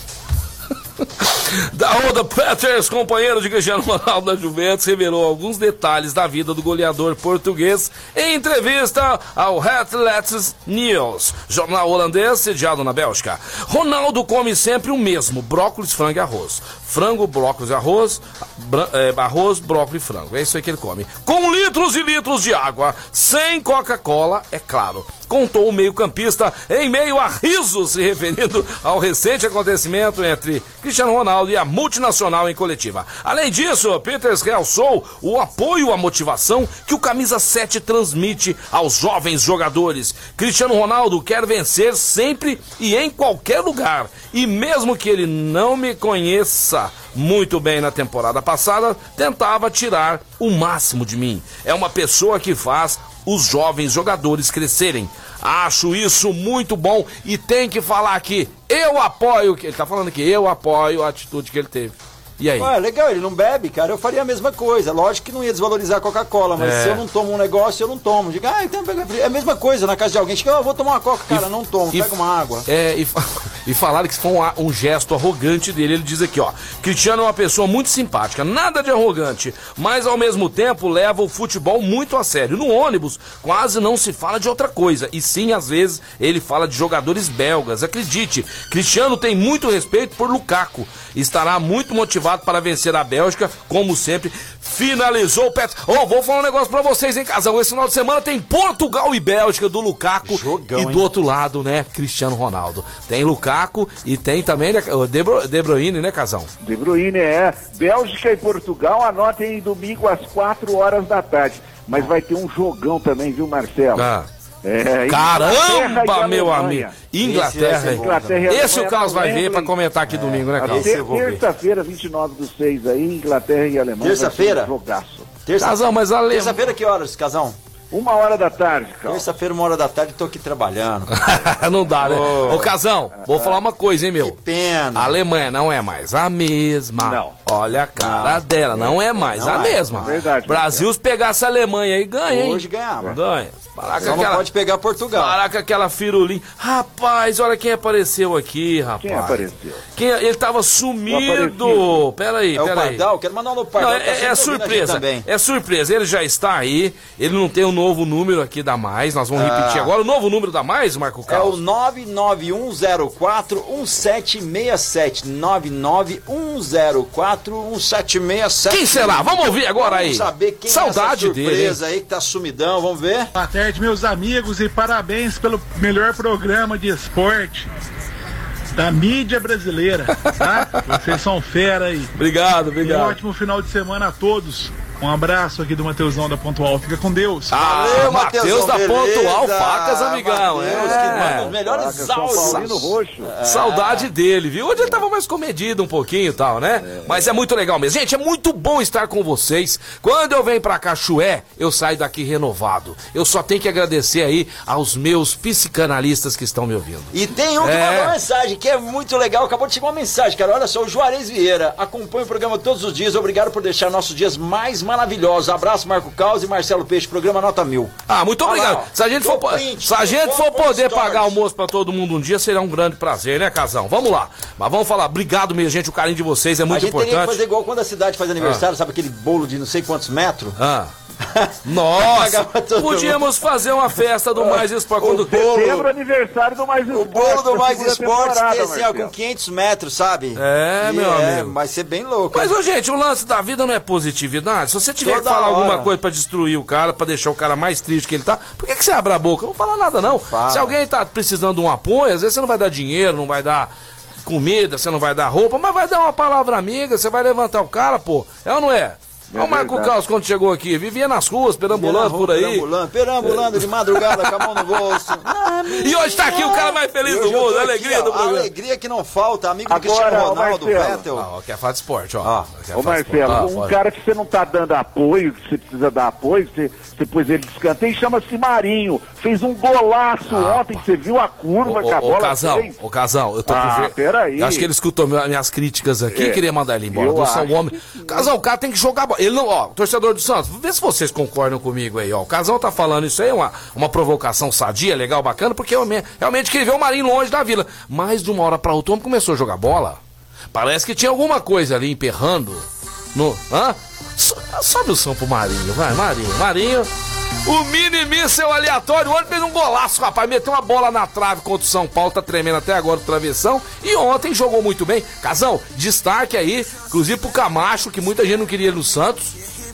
Da Oda Peters, companheiro de Cristiano Ronaldo da Juventus, revelou alguns detalhes da vida do goleador português em entrevista ao Athletes News, jornal holandês sediado na Bélgica. Ronaldo come sempre o mesmo: brócolis, frango e arroz. Frango, brócolis e arroz, é, arroz, brócolis e frango. É isso aí que ele come. Com litros e litros de água, sem Coca-Cola, é claro. Contou o meio-campista em meio a risos, se referindo ao recente acontecimento entre Cristiano Ronaldo e a multinacional em coletiva. Além disso, Peters realçou o apoio à motivação que o camisa 7 transmite aos jovens jogadores. Cristiano Ronaldo quer vencer sempre e em qualquer lugar. E mesmo que ele não me conheça muito bem na temporada passada, tentava tirar o máximo de mim. É uma pessoa que faz os jovens jogadores crescerem. Acho isso muito bom e tem que falar aqui. Eu apoio, ele tá falando aqui, eu apoio a atitude que ele teve. E aí?
Ué, legal, ele não bebe, cara. Eu faria a mesma coisa. Lógico que não ia desvalorizar a Coca-Cola, mas
É.
se eu não tomo um negócio, eu não tomo. Diga, ah, então pega. É a mesma coisa na casa de alguém. Chega, eu vou tomar uma Coca, cara, não tomo,
E-
pega uma água.
É, e, e falaram que foi um, um gesto arrogante dele. Ele diz aqui, ó. Cristiano é uma pessoa muito simpática, nada de arrogante, mas ao mesmo tempo leva o futebol muito a sério. No ônibus, quase não se fala de outra coisa. E sim, às vezes, ele fala de jogadores belgas. Acredite, Cristiano tem muito respeito por Lukaku. Estará muito motivado para vencer a Bélgica, como sempre. Finalizou o Pet. Ô, vou falar um negócio pra vocês, hein, casal? Esse final de semana tem Portugal e Bélgica do Lukaku.
Jogão,
e
hein?
do outro lado, né, Cristiano Ronaldo. Tem Lukaku e tem também né, o De, Bru- De Bruyne, né, Casão?
De Bruyne é. Bélgica e Portugal, anotem domingo às 4 horas da tarde. Mas vai ter um jogão também, viu, Marcelo?
Ah.
É,
Caramba, meu amigo. Inglaterra.
Esse bom
Inglaterra e
Esse
Alemanha
o Carlos vai ver pra
Wembley.
comentar aqui domingo, né, Carlos?
Terça-feira, 29 do 6 aí, Inglaterra e Alemanha.
Terça-feira?
Jogaço.
Terça-
Casão, mas a Alemanha...
Terça-feira que horas, casão?
Uma hora da tarde, cara.
Terça-feira, uma hora da tarde, tô aqui trabalhando.
não dá, né?
Ô.
Ô, Casão, vou falar uma coisa, hein, meu?
Que pena.
A Alemanha não é mais a mesma.
Não.
Olha a cara dela, não é mais
Não
a
é,
mesma.
verdade,
Brasil, se pegasse a Alemanha aí, ganha, hein?
Hoje ganhava.
Ganha. Parar
Só não
aquela,
pode pegar Portugal.
parar com aquela firulinha. Rapaz, olha quem apareceu aqui, rapaz.
Quem apareceu?
Quem- ele tava sumido.
Aparecido.
Pera aí,
É o
pera aí.
Pardal? Quero mandar um no
Não,
Pardal.
é,
tá
é
gente
surpresa. É surpresa. Ele já está aí. Ele não tem o novo número aqui da Mais. Nós vamos
Ah.
repetir agora. O novo número da Mais, Marco
É o
Carlos.
991041767. 991041767.
Quem será? Vamos ouvir agora aí.
Vamos saber quem
Saudade
é essa
dele.
surpresa aí que tá sumidão. Vamos ver?
Boa tarde, meus amigos, e parabéns pelo melhor programa de esporte da mídia brasileira, tá? Vocês são fera aí.
Obrigado,
Um
obrigado.
ótimo final de semana a todos. Um abraço aqui do Mateusão da Pontual. Fica com Deus.
Ah,
Valeu,
Matheus
Mateusão,
da
beleza.
Pontual Facas, amigão.
Mateus,
é.
que manda os melhores áudios.
Roxo.
Saudade dele, viu? Hoje ele tava mais comedido um pouquinho e tal, né? Mas é muito legal mesmo. Gente, é muito bom estar com vocês. Quando eu venho pra Cachoé, eu saio daqui renovado. Eu só tenho que agradecer aí aos meus psicanalistas que estão me ouvindo.
E tem um que
É.
mandou uma mensagem que é muito legal. Acabou de chegar uma mensagem, cara. Olha só, o Juarez Vieira acompanha o programa todos os dias. Obrigado por deixar nossos dias mais maravilhosos. Abraço, Marco Caos e Marcelo Peixe. Programa Nota Mil.
Ah, muito obrigado.
lá, ó.
se a gente for,
print,
se a gente for poder
nos
pagar
stories.
almoço pra todo mundo um dia, será um grande prazer, né, Casão? Vamos lá. Mas vamos falar. Obrigado, minha gente. O carinho de vocês é
a
muito
gente teria que
importante.
fazer igual quando a cidade faz aniversário, sabe aquele bolo de não sei quantos metros?
Ah. Nossa, podíamos fazer uma festa do Mais Esporte. Quando...
Setembro, aniversário do Mais
O
Esporte.
bolo do Mais Esportes tem
temporada,
assim, ó, com
Marcelo.
500 metros, sabe?
É,
E
meu amigo.
Vai ser bem louco.
Mas, ô, gente, o lance da vida não é positividade. Se você tiver
Toda
que falar
hora.
alguma coisa pra destruir o cara, pra deixar o cara mais triste que ele tá, por que, que você abre a boca? Não fala nada, não.
Fala.
Se alguém tá precisando de um apoio, às vezes você não vai dar dinheiro, não vai dar comida, você não vai dar roupa, mas vai dar uma palavra amiga, você vai levantar o cara, pô. É ou não é? Olha o Marco
verdade.
Carlos quando chegou aqui, vivia nas ruas, perambulando por aí.
Perambulando, perambulando de madrugada com a mão no bolso.
E hoje tá aqui o cara mais feliz do mundo, a
aqui,
alegria
ó,
do
a
programa.
alegria que não falta, amigo do
Agora,
Cristiano
ô,
Ronaldo. Vettel.
Ah, ó, quer falar de esporte, ó.
Ó.
Quer
Ô. Marcelo,
Ah,
um cara que você não tá dando apoio, que você precisa dar apoio, você, você pôs ele de escanteio, chama-se Marinho. Fez um golaço ontem, que você viu a curva que a
Ô, Casal,
fez.
ô Casal, eu tô
Ah,
com ver...
peraí.
Acho que ele escutou minha- minhas críticas aqui e
É,
queria mandar ele embora.
eu
Do São
acho.
Homem. Casal, o cara tem que jogar bola. Ele não, ó, torcedor do Santos, vê se vocês concordam comigo aí, ó. O Casal tá falando isso aí, é uma, uma provocação sadia, legal, bacana, porque realmente, realmente queria ver o Marinho longe da vila. Mas de uma hora pra outra, o homem começou a jogar bola. Parece que tinha alguma coisa ali emperrando. No. Hã? So- Sobe o som pro Marinho, vai, Marinho, Marinho. O mini míssel aleatório, ontem fez um golaço, rapaz. Meteu uma bola na trave contra o São Paulo, tá tremendo até agora o travessão. E ontem jogou muito bem. Casão, destaque aí, inclusive pro Camacho, que muita gente não queria no Santos.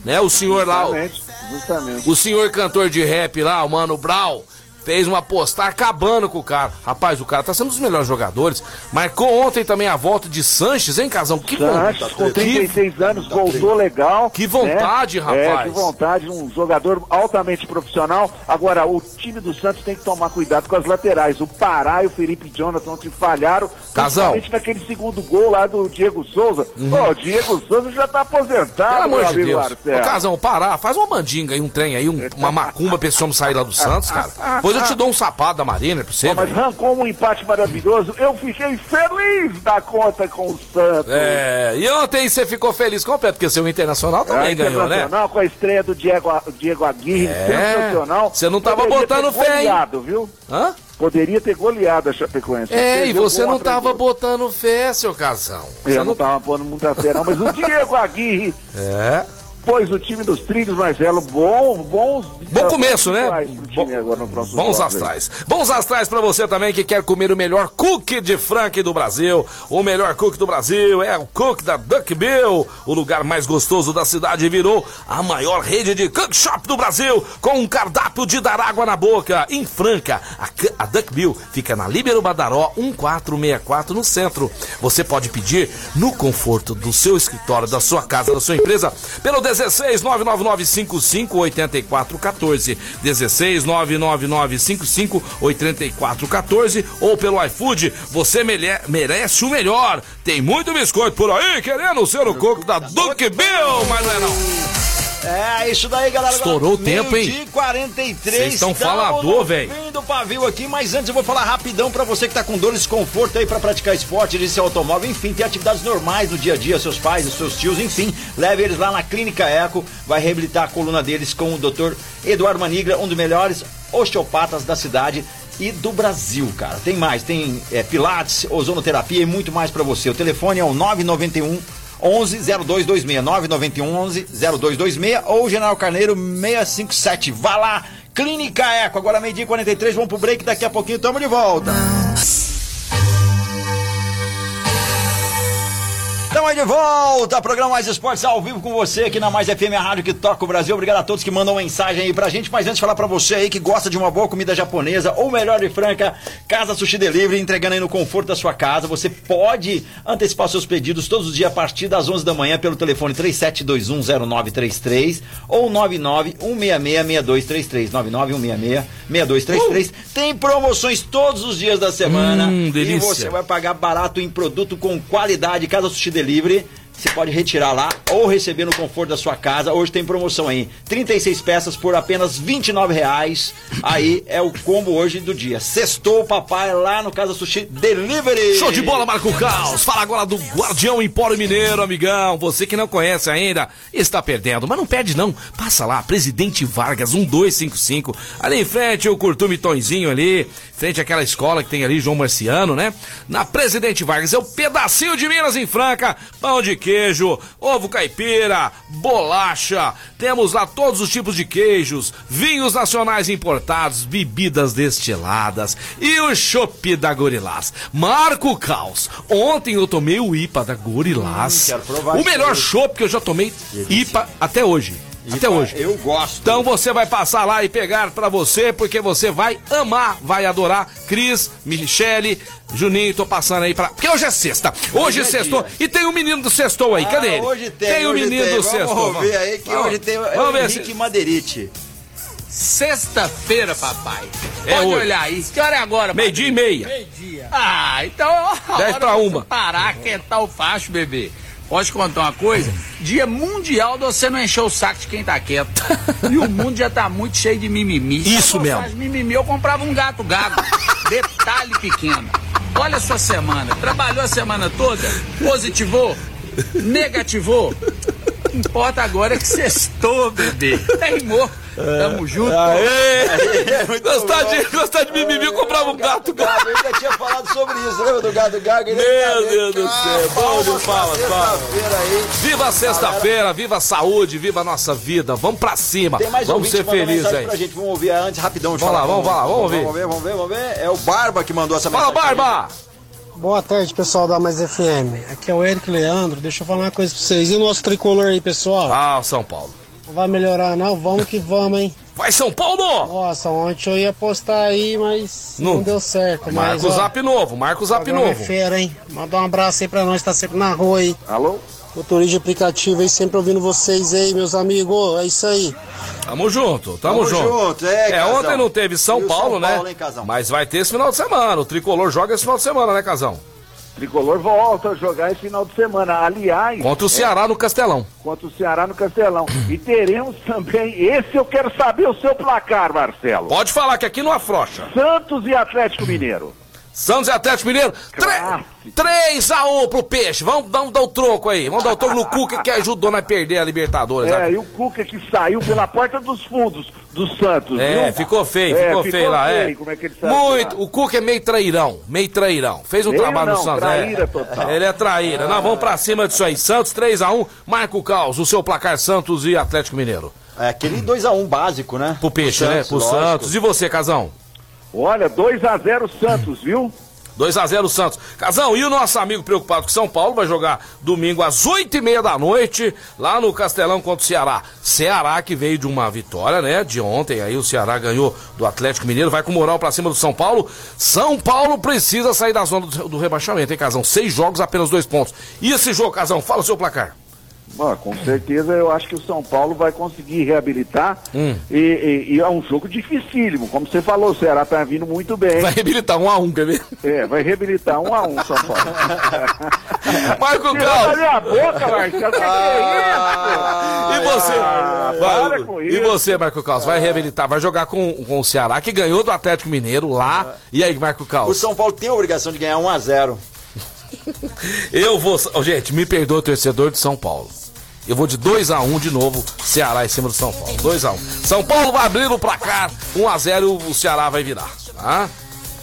Né? O senhor lá, o-
Justamente, justamente.
o senhor cantor de rap lá, o Mano Brown, fez uma postar acabando com o cara. Rapaz, o cara tá sendo um dos melhores jogadores. Marcou ontem também a volta de Sanches, hein, Casão? Que
Sanches, com
que,
36 anos, voltou legal.
Que vontade,
né?
rapaz.
É, que vontade, um jogador altamente profissional. Agora, o time do Santos tem que tomar cuidado com as laterais. O Pará e o Felipe Jonathan que falharam,
Casal.
principalmente naquele segundo gol lá do Diego Souza. Pô, o Diego Souza já tá aposentado,
Pelo amor de Deus. Ô,
Marcelo.
Casão, parar, faz uma mandinga aí, um trem aí, um- uma macumba pra esse homem sair lá do Santos, cara. Depois eu te dou um sapato da Marina pra você,
mas arrancou um empate maravilhoso. Eu fiquei feliz da conta com o Santos.
É, e ontem você ficou feliz completo, porque seu Internacional também
É,
ganhou, né?
Internacional, com a estreia do Diego, Diego Aguirre,
É,
sensacional.
você não tava
Poderia
botando fé, hein?
viu?
Hã?
Poderia ter goleado a Chapecoense.
É, e você não tava
do-
botando fé, seu Casão. Você
Eu não tava pondo muita fé, não. Mas o Diego Aguirre
É.
pôs o time dos trilhos, Marcelo, bom, bons...
Bom começo, né?
Próximo
Bons astrais. Bons astrais pra você também que quer comer o melhor cookie de frango do Brasil. O melhor cookie do Brasil é o cookie da Duck Bill. O lugar mais gostoso da cidade virou a maior rede de cook shop do Brasil, com um cardápio de dar água na boca. Em Franca, a, a Duck Bill fica na Líbero Badaró 1464 no centro. Você pode pedir no conforto do seu escritório, da sua casa, da sua empresa, pelo 16 999 55 84 14. 16 999 55 84 14 ou pelo iFood. Você merece o melhor. Tem muito biscoito por aí querendo ser o coco da Duke Bill, mas não é não.
É, isso daí, galera.
Estourou o tempo, hein?
Dia 43.
Vocês estão falador, velho.
Do pavio aqui, mas antes eu vou falar rapidão pra você que tá com dor e desconforto aí pra praticar esporte, de seu automóvel, enfim, tem atividades normais no dia a dia, seus pais, seus tios, enfim, leve eles lá na Clínica Eco, vai reabilitar a coluna deles com o Dr. Eduardo Manigra, um dos melhores osteopatas da cidade e do Brasil, cara. Tem mais, tem é, pilates, ozonoterapia e muito mais pra você. O telefone é o 991 11 0226 991 11 0226 ou General Carneiro 657. Vá lá, Clínica Eco. Agora meio-dia e 43, vamos pro break, daqui a pouquinho tamo de volta. Estamos de volta, programa Mais Esportes ao vivo com você aqui na Mais FM, a rádio que toca o Brasil. Obrigado a todos que mandam mensagem aí pra gente. Mas antes de falar pra você aí que gosta de uma boa comida japonesa, ou melhor de Franca, Casa Sushi Delivery, entregando aí no conforto da sua casa. Você pode antecipar seus pedidos todos os dias a partir das 11 da manhã pelo telefone 37210933 ou 991666233. 991666233. Tem promoções todos os dias da semana.
Hum,
e você vai pagar barato em produto com qualidade. Casa Sushi Delivery livre você pode retirar lá ou receber no conforto da sua casa. Hoje tem promoção aí. 36 peças por apenas 29 reais. Aí é o combo hoje do dia. Sextou papai lá no Casa Sushi Delivery.
Show de bola, Marco Caos. Fala agora do Guardião Empório Mineiro, amigão. Você que não conhece ainda, está perdendo. Mas não perde não. Passa lá, Presidente Vargas, 1255. Ali em frente, o Curtume Tonzinho ali. Frente àquela escola que tem ali, João Marciano, né? Na Presidente Vargas, é o pedacinho de Minas em Franca. Pão de queijo, ovo caipira, bolacha. Temos lá todos os tipos de queijos, vinhos nacionais importados, bebidas destiladas e o chopp da Gorilás. Marco Caos. Ontem eu tomei o IPA da Gorilás.
Hum,
o melhor chopp que eu já tomei IPA até hoje. Até hoje.
Eu gosto.
Então você vai passar lá e pegar pra você, porque você vai amar, vai adorar. Cris, Michele, Juninho, tô passando aí pra. Porque hoje é sexta. Hoje,
Hoje é
sextou.
dia.
E tem o menino do sextou aí, cadê
Ah,
ele?
Hoje tem,
o
hoje
menino
tem.
do
Vamos
sextou.
ver aí que
Vamos-
hoje tem
vamos
o
ver
Henrique
se-
Madeirite.
Sexta-feira, papai.
É
Pode
hoje.
olhar aí. Que hora é agora,
Meio-dia e meia.
Meio-dia. Ah, então.
Dez pra uma.
Parar, quentar o facho, bebê. Pode contar uma coisa? Dia mundial de você não encher o saco de quem tá quieto. E o mundo já tá muito cheio de mimimi.
Isso mesmo.
de mimimi, eu comprava um gato gago. Detalhe pequeno. Olha a sua semana. Trabalhou a semana toda? Positivou? Negativou? O que importa agora é que sextou, bebê. Teimou. Tamo junto.
Aê!
Muito
Gostar
bom.
de, gostar de mimimi, eu comprava um gato.
Gago, eu já tinha falado sobre isso, lembra do Gado Gago?
Meu Deus do céu, bom de palmas, palmas.
Sexta-feira aí.
Viva a sexta-feira, viva a saúde, viva a nossa vida. Vamos pra cima.
Tem mais
Vamos
ouvinte
ser felizes aí.
Pra gente, vamos ouvir antes rapidão.
Vamos
falar.
lá, vamos lá, vamos ouvir.
Vamos ver, vamos ver, vamos ver. É o Barba que mandou essa
Fala,
mensagem.
Barba!
Boa tarde, pessoal da Mais FM. Aqui é o Eric Leandro. Deixa eu falar uma coisa pra vocês. E o nosso tricolor aí, pessoal?
Ah, São Paulo.
Não vai melhorar, não? Vamos que vamos, hein?
Vai, São Paulo!
Nossa, ontem eu ia postar aí, mas não,
Não.
deu certo. Mas,
Marca o zap novo, marca o zap
programa
novo.
É fera, hein? Manda um abraço aí pra nós, tá sempre na rua aí.
Alô?
Motorista de aplicativo aí, sempre ouvindo vocês aí, meus amigos. É isso aí.
Tamo junto, tamo,
Tamo
junto.
junto, é, Casão.
ontem não teve São Paulo,
São
né?
Paulo, hein, Casão?
Mas vai ter esse final de semana. O tricolor joga esse final de semana, né, Casão?
Tricolor volta a jogar esse final de semana. Aliás,
Contra o Ceará no Castelão.
contra o Ceará no Castelão. E teremos também, esse eu quero saber o seu placar, Marcelo.
Pode falar que aqui não afrouxa.
Santos e Atlético Mineiro.
Santos e Atlético Mineiro,
Clássico.
3x1 pro Peixe. Vamos, vamos dar o troco aí. Vamos dar o troco no Cuca que ajudou a perder a Libertadores.
É,
né?
e o Cuca que saiu pela porta dos fundos do Santos,
É,
viu?
ficou feio,
É,
ficou, feio lá, é.
Como é que ele saiu
Muito.
lá.
O Cuca é meio trairão, meio trairão. Fez um
Meio
trabalho no
não,
Santos.
traíra
é.
total.
Ele é traíra. Nós vamos pra cima disso aí. Santos 3x1, Marco Caos, o seu placar Santos e Atlético Mineiro.
É aquele 2x1 básico, né?
Pro Peixe, né? Pro
lógico.
Santos. E você, Casão?
Olha, 2 a 0 Santos, viu?
2x0 Santos. Casão, e o nosso amigo preocupado com São Paulo vai jogar domingo às 8h30 da noite, lá no Castelão contra o Ceará. Ceará que veio de uma vitória, né? De ontem, aí o Ceará ganhou do Atlético Mineiro, vai com moral pra cima do São Paulo. São Paulo precisa sair da zona do, do rebaixamento, hein, Casão? Seis jogos, apenas dois pontos. E esse jogo, Casão? Fala o seu placar.
Ah, com certeza eu acho que o São Paulo vai conseguir reabilitar.
Hum.
E, e- e é um jogo dificílimo. Como você falou, o Ceará tá vindo muito bem.
Vai reabilitar um a um, quer ver?
É, vai reabilitar um a um São Paulo.
Marco
da minha boca, Marcelo. Que que é
E você?
Ah,
Vai-
para com
e
isso.
você, Marco Caos? Vai reabilitar, vai jogar com, com o Ceará, que ganhou do Atlético Mineiro lá. E aí, Marco
O
Caos?
São Paulo tem a obrigação de ganhar 1x0.
Eu vou. Gente, me perdoa, torcedor de São Paulo. Eu vou de 2x1 de novo, Ceará em cima do São Paulo. 2x1. São Paulo vai abrir o placar, 1x0 o Ceará vai virar. Tá?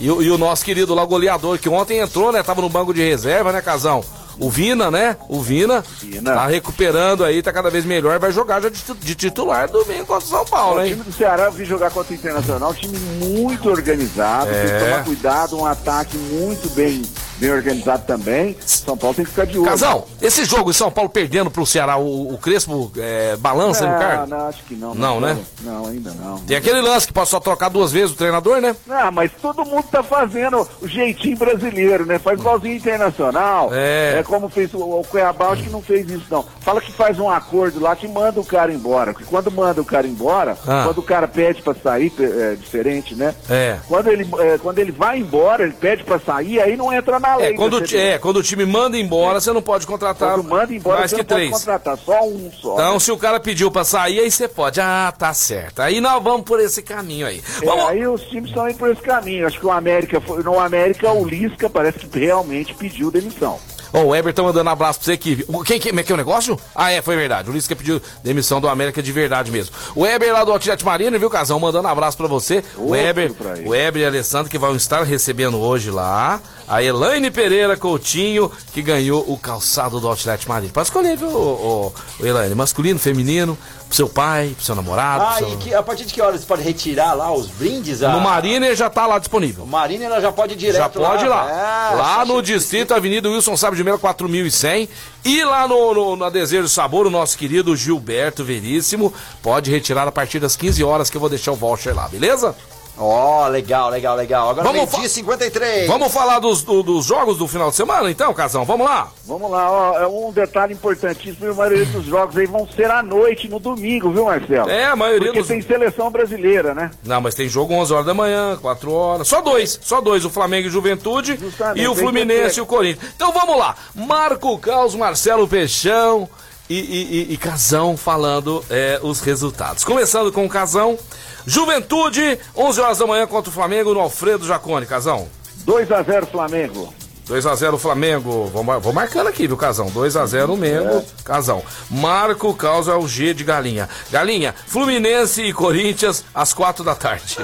E, o- e o nosso querido lá, o goleador, que ontem entrou, né? Tava no banco de reserva, né, Casão? O Vina, né? O Vina,
Vina.
tá recuperando aí, tá cada vez melhor, vai jogar já de, de titular domingo contra o São Paulo,
O
hein?
time do Ceará eu vi jogar contra o Internacional, um time muito organizado, tem
É.
que tomar cuidado, um ataque muito bem, bem organizado também. São Paulo tem que ficar de olho.
Casão, esse jogo em São Paulo perdendo pro Ceará, o, o Crespo é, balança no
não,
cargo?
não, acho que não.
Não, né?
Não, ainda não.
Tem aquele lance que pode só trocar duas vezes o treinador, né?
Ah, mas todo mundo tá fazendo o jeitinho brasileiro, né? Faz igualzinho internacional.
É.
É como fez o, o Cuiabá, acho que não fez isso, não. Fala que faz um acordo lá que manda o cara embora. Porque quando manda o cara embora,
Ah.
quando o cara pede pra sair, é diferente, né?
É.
Quando ele, é, quando ele vai embora, ele pede pra sair, aí não entra na lei.
É, quando, é, quando o time manda embora, você não pode contratar
Quando manda embora,
mais que três.
contratar, só um só.
Então, se o cara pediu pra sair, aí você pode. Ah, tá certo. Aí nós vamos por esse caminho aí.
É,
Vamos.
aí os times estão indo por esse caminho. Acho que o América foi. No América, o Lisca parece que realmente pediu demissão.
Ó, o Eber tá mandando abraço pra você aqui. O- Quem, é que é o negócio? Ah, é, foi verdade. O Lisca pediu demissão do América de verdade mesmo. O Eber lá do Atlético Marino, viu, Casão? Mandando abraço pra você. O
Outro
Eber,
pra ele.
o Eber e Alessandro que vão estar recebendo hoje lá. A Elaine Pereira Coutinho, que ganhou o calçado do Atlético Marino. Pode escolher, viu, o, o, Elaine? Masculino, feminino, pro seu pai, pro seu namorado.
Ah,
seu...
e que, a partir de que horas você pode retirar lá os brindes? A...
No Mariner já tá lá disponível.
O Marina ela já pode ir direto
Já pode ir lá.
É,
lá no Distrito Avenida Wilson Sábio de Mello 4100. E lá no, no, na Desejo Sabor, o nosso querido Gilberto Veríssimo pode retirar a partir das 15 horas que eu vou deixar o voucher lá, beleza?
Ó, legal, legal, legal. Agora
Vamos
dia 53.
Vamos falar dos, do- dos jogos do final de semana então, Casão? Vamos lá?
Vamos lá, ó, é um detalhe importantíssimo, a maioria dos jogos aí vão ser à noite, no domingo, viu, Marcelo?
É, a maioria
Porque
dos-
tem seleção brasileira, né?
Não, mas tem jogo 11 horas da manhã, 4 horas. Só dois, só dois. O Flamengo e Juventude
Justamente,
e o Fluminense e o Corinthians. Então vamos lá. Marco Caos, Marcelo Peixão e, e, e- e Casão falando é, os resultados. Começando com o Casão. Juventude, 11 horas da manhã contra o Flamengo no Alfredo Jacone. Casão.
2 a 0 Flamengo.
2x0 Flamengo. Vou, mar- vou marcando aqui, viu, Casão? 2x0 Mengo, Casão. Marco Caos é o G de Galinha. Galinha, Fluminense e Corinthians às 4 da tarde.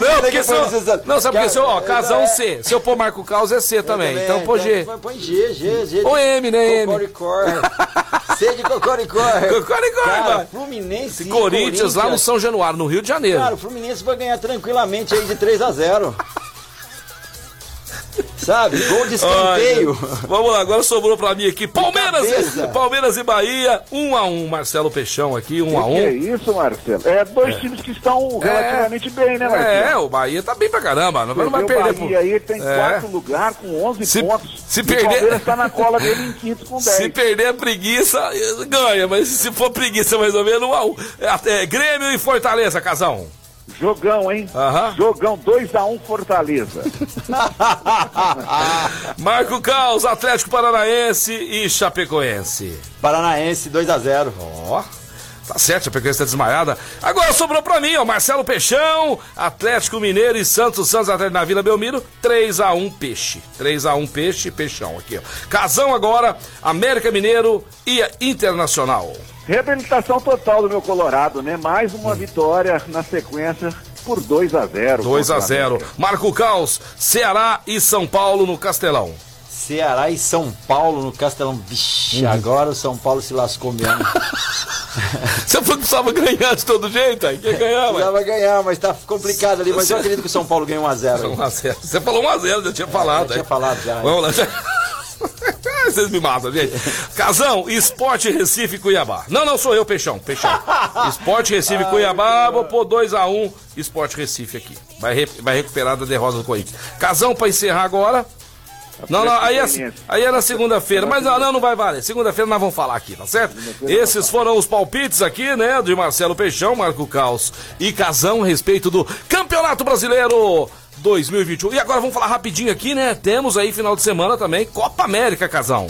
Não, porque
que
se eu, não, sabe por quê? Se eu, ó, casão
É,
C. Se eu pôr Marco Caos é C também. Então pô G.
Põe, põe G, G, G.
Ou M, né, M?
C de Cocoricor.
Cocoricor,
Cara. Fluminense e
Corinthians lá no São Januário, no Rio de Janeiro.
Cara, o Fluminense vai ganhar tranquilamente aí de 3 a 0 Sabe? Gol de escanteio.
Olha, vamos lá, agora sobrou pra mim aqui. Palmeiras, e, Palmeiras e Bahia, 1 a 1 Marcelo Peixão aqui, 1 a
Que é
1
isso, Marcelo? É dois times que estão relativamente bem, né, Marcelo?
É, o Bahia tá bem pra caramba. Não, não vai perder.
o Bahia aí tem
É.
quarto lugar com 11
Se-
pontos.
se
E
perder-
O Palmeiras tá na cola dele em quinto com 10.
Se perder a preguiça, ganha. Mas se for preguiça mais ou menos, 1 a 1 é, é, Grêmio e Fortaleza, casão.
Jogão, hein?
Aham.
Jogão 2x1 Fortaleza.
Marco Caos, Atlético Paranaense e Chapecoense.
Paranaense 2 a 0
Ó, tá certo, a Chapecoense tá desmaiada. Agora sobrou pra mim, ó, Marcelo Peixão, Atlético Mineiro e Santos Santos Atlético na Vila Belmiro, 3x1 Peixe. 3x1 Peixe, Peixão aqui, ó. Casão agora, América Mineiro e a Internacional.
Reabilitação total do meu Colorado, né? Mais uma vitória na sequência por 2x0.
2x0. Marco Caos, Ceará e São Paulo no Castelão.
Ceará e São Paulo no Castelão. Vixe,
Uhum.
agora o São Paulo se lascou mesmo.
Você falou que precisava ganhar de todo jeito, aí quer ganhar, mas...
Precisava ganhar, mas tá complicado ali. Mas eu acredito que o São Paulo ganhou 1 a 0
1x0. Você falou 1x0, já tinha falado.
já tinha falado já.
Vamos lá. Vocês me matam, gente. Casão, Esporte Recife Cuiabá. Não, não, sou eu, Peixão. Peixão. Esporte Recife Cuiabá, vou pôr 2x1 Esporte Recife aqui. Vai, re- vai recuperar da derrota do Corinthians. Casão pra encerrar agora. Não, não, aí é, aí é na segunda-feira, mas não, não, não vai valer. Segunda-feira nós vamos falar aqui, tá certo? Esses foram os palpites aqui, né, de Marcelo Peixão, Marco Caos e Casão a respeito do Campeonato Brasileiro 2021. E agora vamos falar rapidinho aqui, né? Temos aí final de semana também Copa América, casal.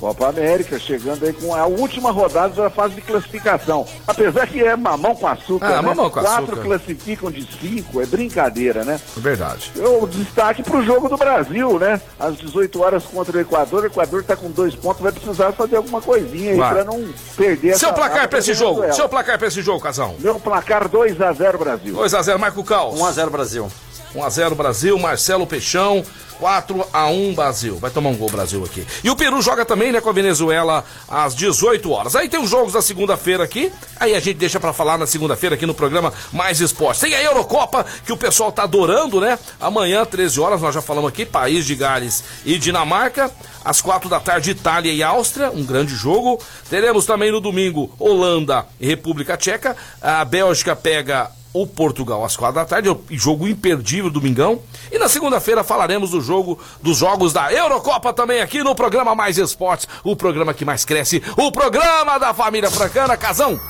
Copa América, chegando aí com a última rodada da fase de classificação. Apesar que é mamão com açúcar,
Ah,
né?
mamão com
Quatro
açúcar.
classificam de cinco, é brincadeira, né?
É verdade.
O destaque pro jogo do Brasil, né? Às 18 horas contra o Equador. O Equador tá com dois pontos, vai precisar fazer alguma coisinha aí
Vai.
pra não perder
Seu
essa
placar pra esse jogo.
Venezuela.
Seu placar pra esse jogo, casal.
Meu placar 2x0 Brasil.
2x0, Marco Caos.
1x0 Brasil.
1x0 Brasil, Marcelo Peixão. 4x1 Brasil. Vai tomar um gol Brasil aqui. E o Peru joga também, né, com a Venezuela às 18 horas. Aí tem os jogos da segunda-feira aqui. Aí a gente deixa pra falar na segunda-feira aqui no programa Mais Esporte. Tem a Eurocopa, que o pessoal tá adorando, né? Amanhã, 13 horas, nós já falamos aqui, País de Gales e Dinamarca. Às 4 da tarde, Itália e Áustria, um grande jogo. Teremos também no domingo Holanda e República Tcheca. A Bélgica pega o Portugal às quatro da tarde, é o jogo imperdível domingão. E na segunda-feira falaremos do jogo dos jogos da Eurocopa também aqui no programa Mais Esportes, o programa que mais cresce, o programa da família francana, Casão.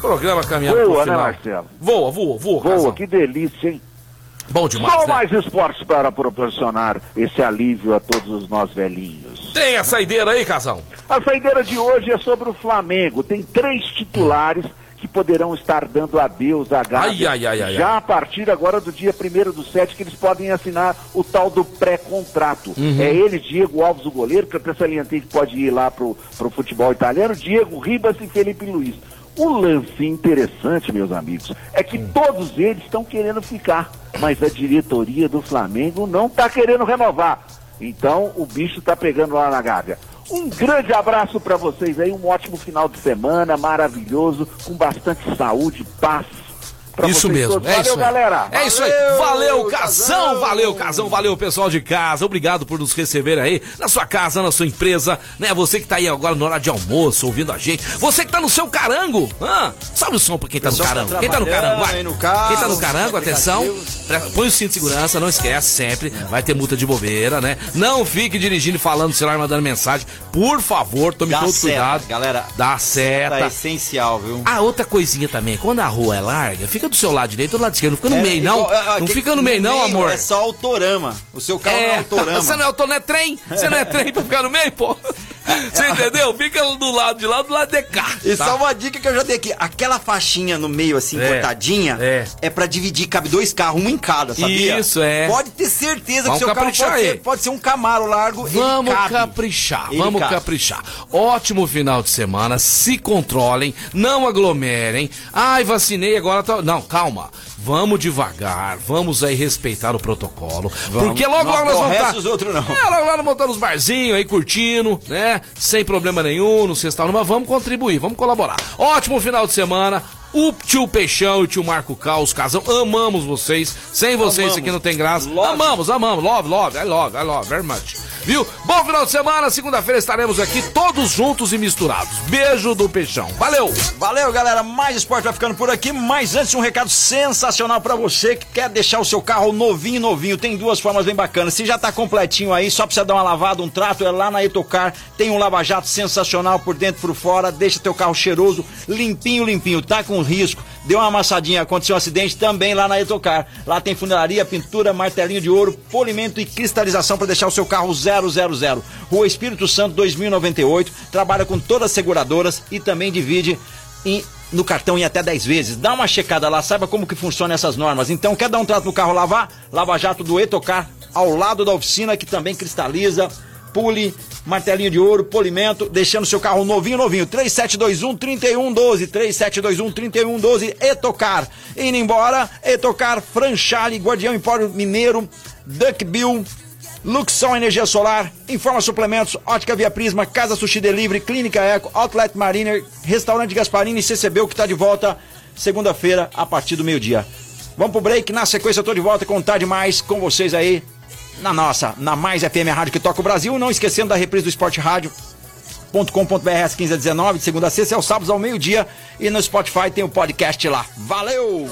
Programa caminhando pro
Voa, né,
final.
Marcelo?
Voa, voa, voa,
Boa,
Casão.
que delícia, hein?
Bom demais,
Só
né?
mais esportes para proporcionar esse alívio a todos os nós velhinhos.
Tem a saideira aí, Casão.
A saideira de hoje é sobre o Flamengo. Tem três titulares que poderão estar dando adeus à Gávea.
Ai, ai, ai,
já a partir agora do dia 1 do 7 que eles podem assinar o tal do pré-contrato.
Uhum.
É ele, Diego Alves, o goleiro, que até salientei que pode ir lá pro, pro futebol italiano, Diego Ribas e Felipe Luiz. O lance interessante, meus amigos, é que todos eles estão querendo ficar, mas a diretoria do Flamengo não está querendo renovar. Então o bicho está pegando lá na Gávea. Um grande abraço para vocês aí, um ótimo final de semana, maravilhoso, com bastante saúde, paz. Pra
Isso mesmo, é
Valeu,
isso aí.
galera.
É isso aí. Valeu, Casão, valeu, Casão, valeu, pessoal de casa. Obrigado por nos receber aí na sua casa, na sua empresa, né? Você que tá aí agora na hora de almoço, ouvindo a gente. Você que tá no seu carango. Ah, sobe o som pra quem tá no
tá
carango. Quem tá no carango, vai.
no
Quem tá no carango, atenção. Põe o cinto de segurança, não esquece sempre. Vai ter multa de bobeira, né? Não fique dirigindo e falando no celular, mandando mensagem. Por favor, tome
Dá
todo
seta,
cuidado.
galera.
Dá seta.
essencial, viu?
Ah, outra coisinha também, quando a rua é larga, fica do seu lado direito ou do lado esquerdo, não fica no
É,
meio, não.
igual- é,
não
aquele-
fica no meio, não, amor.
É só autorama. O seu carro não é autorama.
você não é autor, não é trem? Você não é trem pra ficar no meio, pô? Você entendeu? Fica do lado de lá, do lado de cá.
E
tá?
só uma dica que eu já dei aqui. Aquela faixinha no meio, assim,
É,
cortadinha,
é.
é. pra dividir, cabe dois carros, um em cada, sabia?
Isso, é.
Pode ter certeza
Vamos
que seu carro pode ser, pode ser um Camaro largo,
Vamos caprichar,
Ele
vamos
cabe.
caprichar. Ótimo final de semana, se controlem, não aglomerem. Ai, vacinei agora. Tá... Não, calma. Vamos devagar, vamos aí respeitar o protocolo. Porque logo
Não
logo nós vamos estar.
os outros, não.
É, logo lá nós vamos estar nos barzinhos aí curtindo, né? Sem problema nenhum, no sexta mas vamos contribuir, vamos colaborar. Ótimo final de semana. O tio Peixão e o tio Marco Caos, casão, amamos vocês. Sem vocês
Amamos.
isso aqui não tem graça.
Love.
Amamos, amamos. Love, love, I love, I love, very much. Viu? Bom final de semana. Segunda-feira estaremos aqui todos juntos e misturados. Beijo do Peixão. Valeu!
Valeu, galera. Mais esporte vai ficando por aqui. Mas antes, um recado sensacional pra você que quer deixar o seu carro novinho, novinho. Tem duas formas bem bacanas. Se já tá completinho aí, só precisa dar uma lavada, um trato, é lá na Etocar. Tem um lava-jato sensacional por dentro e por fora. Deixa teu carro cheiroso, limpinho, limpinho. Tá com risco. Deu uma amassadinha, aconteceu um acidente também lá na Etocar. Lá tem funilaria, pintura, martelinho de ouro, polimento e cristalização para deixar o seu carro 000. Rua Espírito Santo 2098. Trabalha com todas as seguradoras e também divide em- no cartão em até 10 vezes. Dá uma checada lá, saiba como que funcionam essas normas. Então, quer dar um trato no carro lavar? Lava Jato do Etocar, ao lado da oficina, que também cristaliza, pule, martelinho de ouro, polimento, deixando seu carro novinho, novinho. 3721-3112, 3721-3112, Etocar. Indo embora, Etocar, Franchale, Guardião Empório Mineiro, Duckbill, Luxol Energia Solar, Informa Suplementos, Ótica Via Prisma, Casa Sushi Delivery, Clínica Eco, Outlet Mariner, Restaurante Gasparini CCB, que está de volta segunda-feira a partir do meio-dia. Vamos pro break, na sequência eu tô de volta com Tarde Mais com vocês aí na nossa, na Mais FM a Rádio que toca o Brasil, não esquecendo da reprise do Esporte Rádio .com.br às 15 h 19 de segunda a sexta, é aos sábados ao meio-dia e no Spotify tem o podcast lá. Valeu!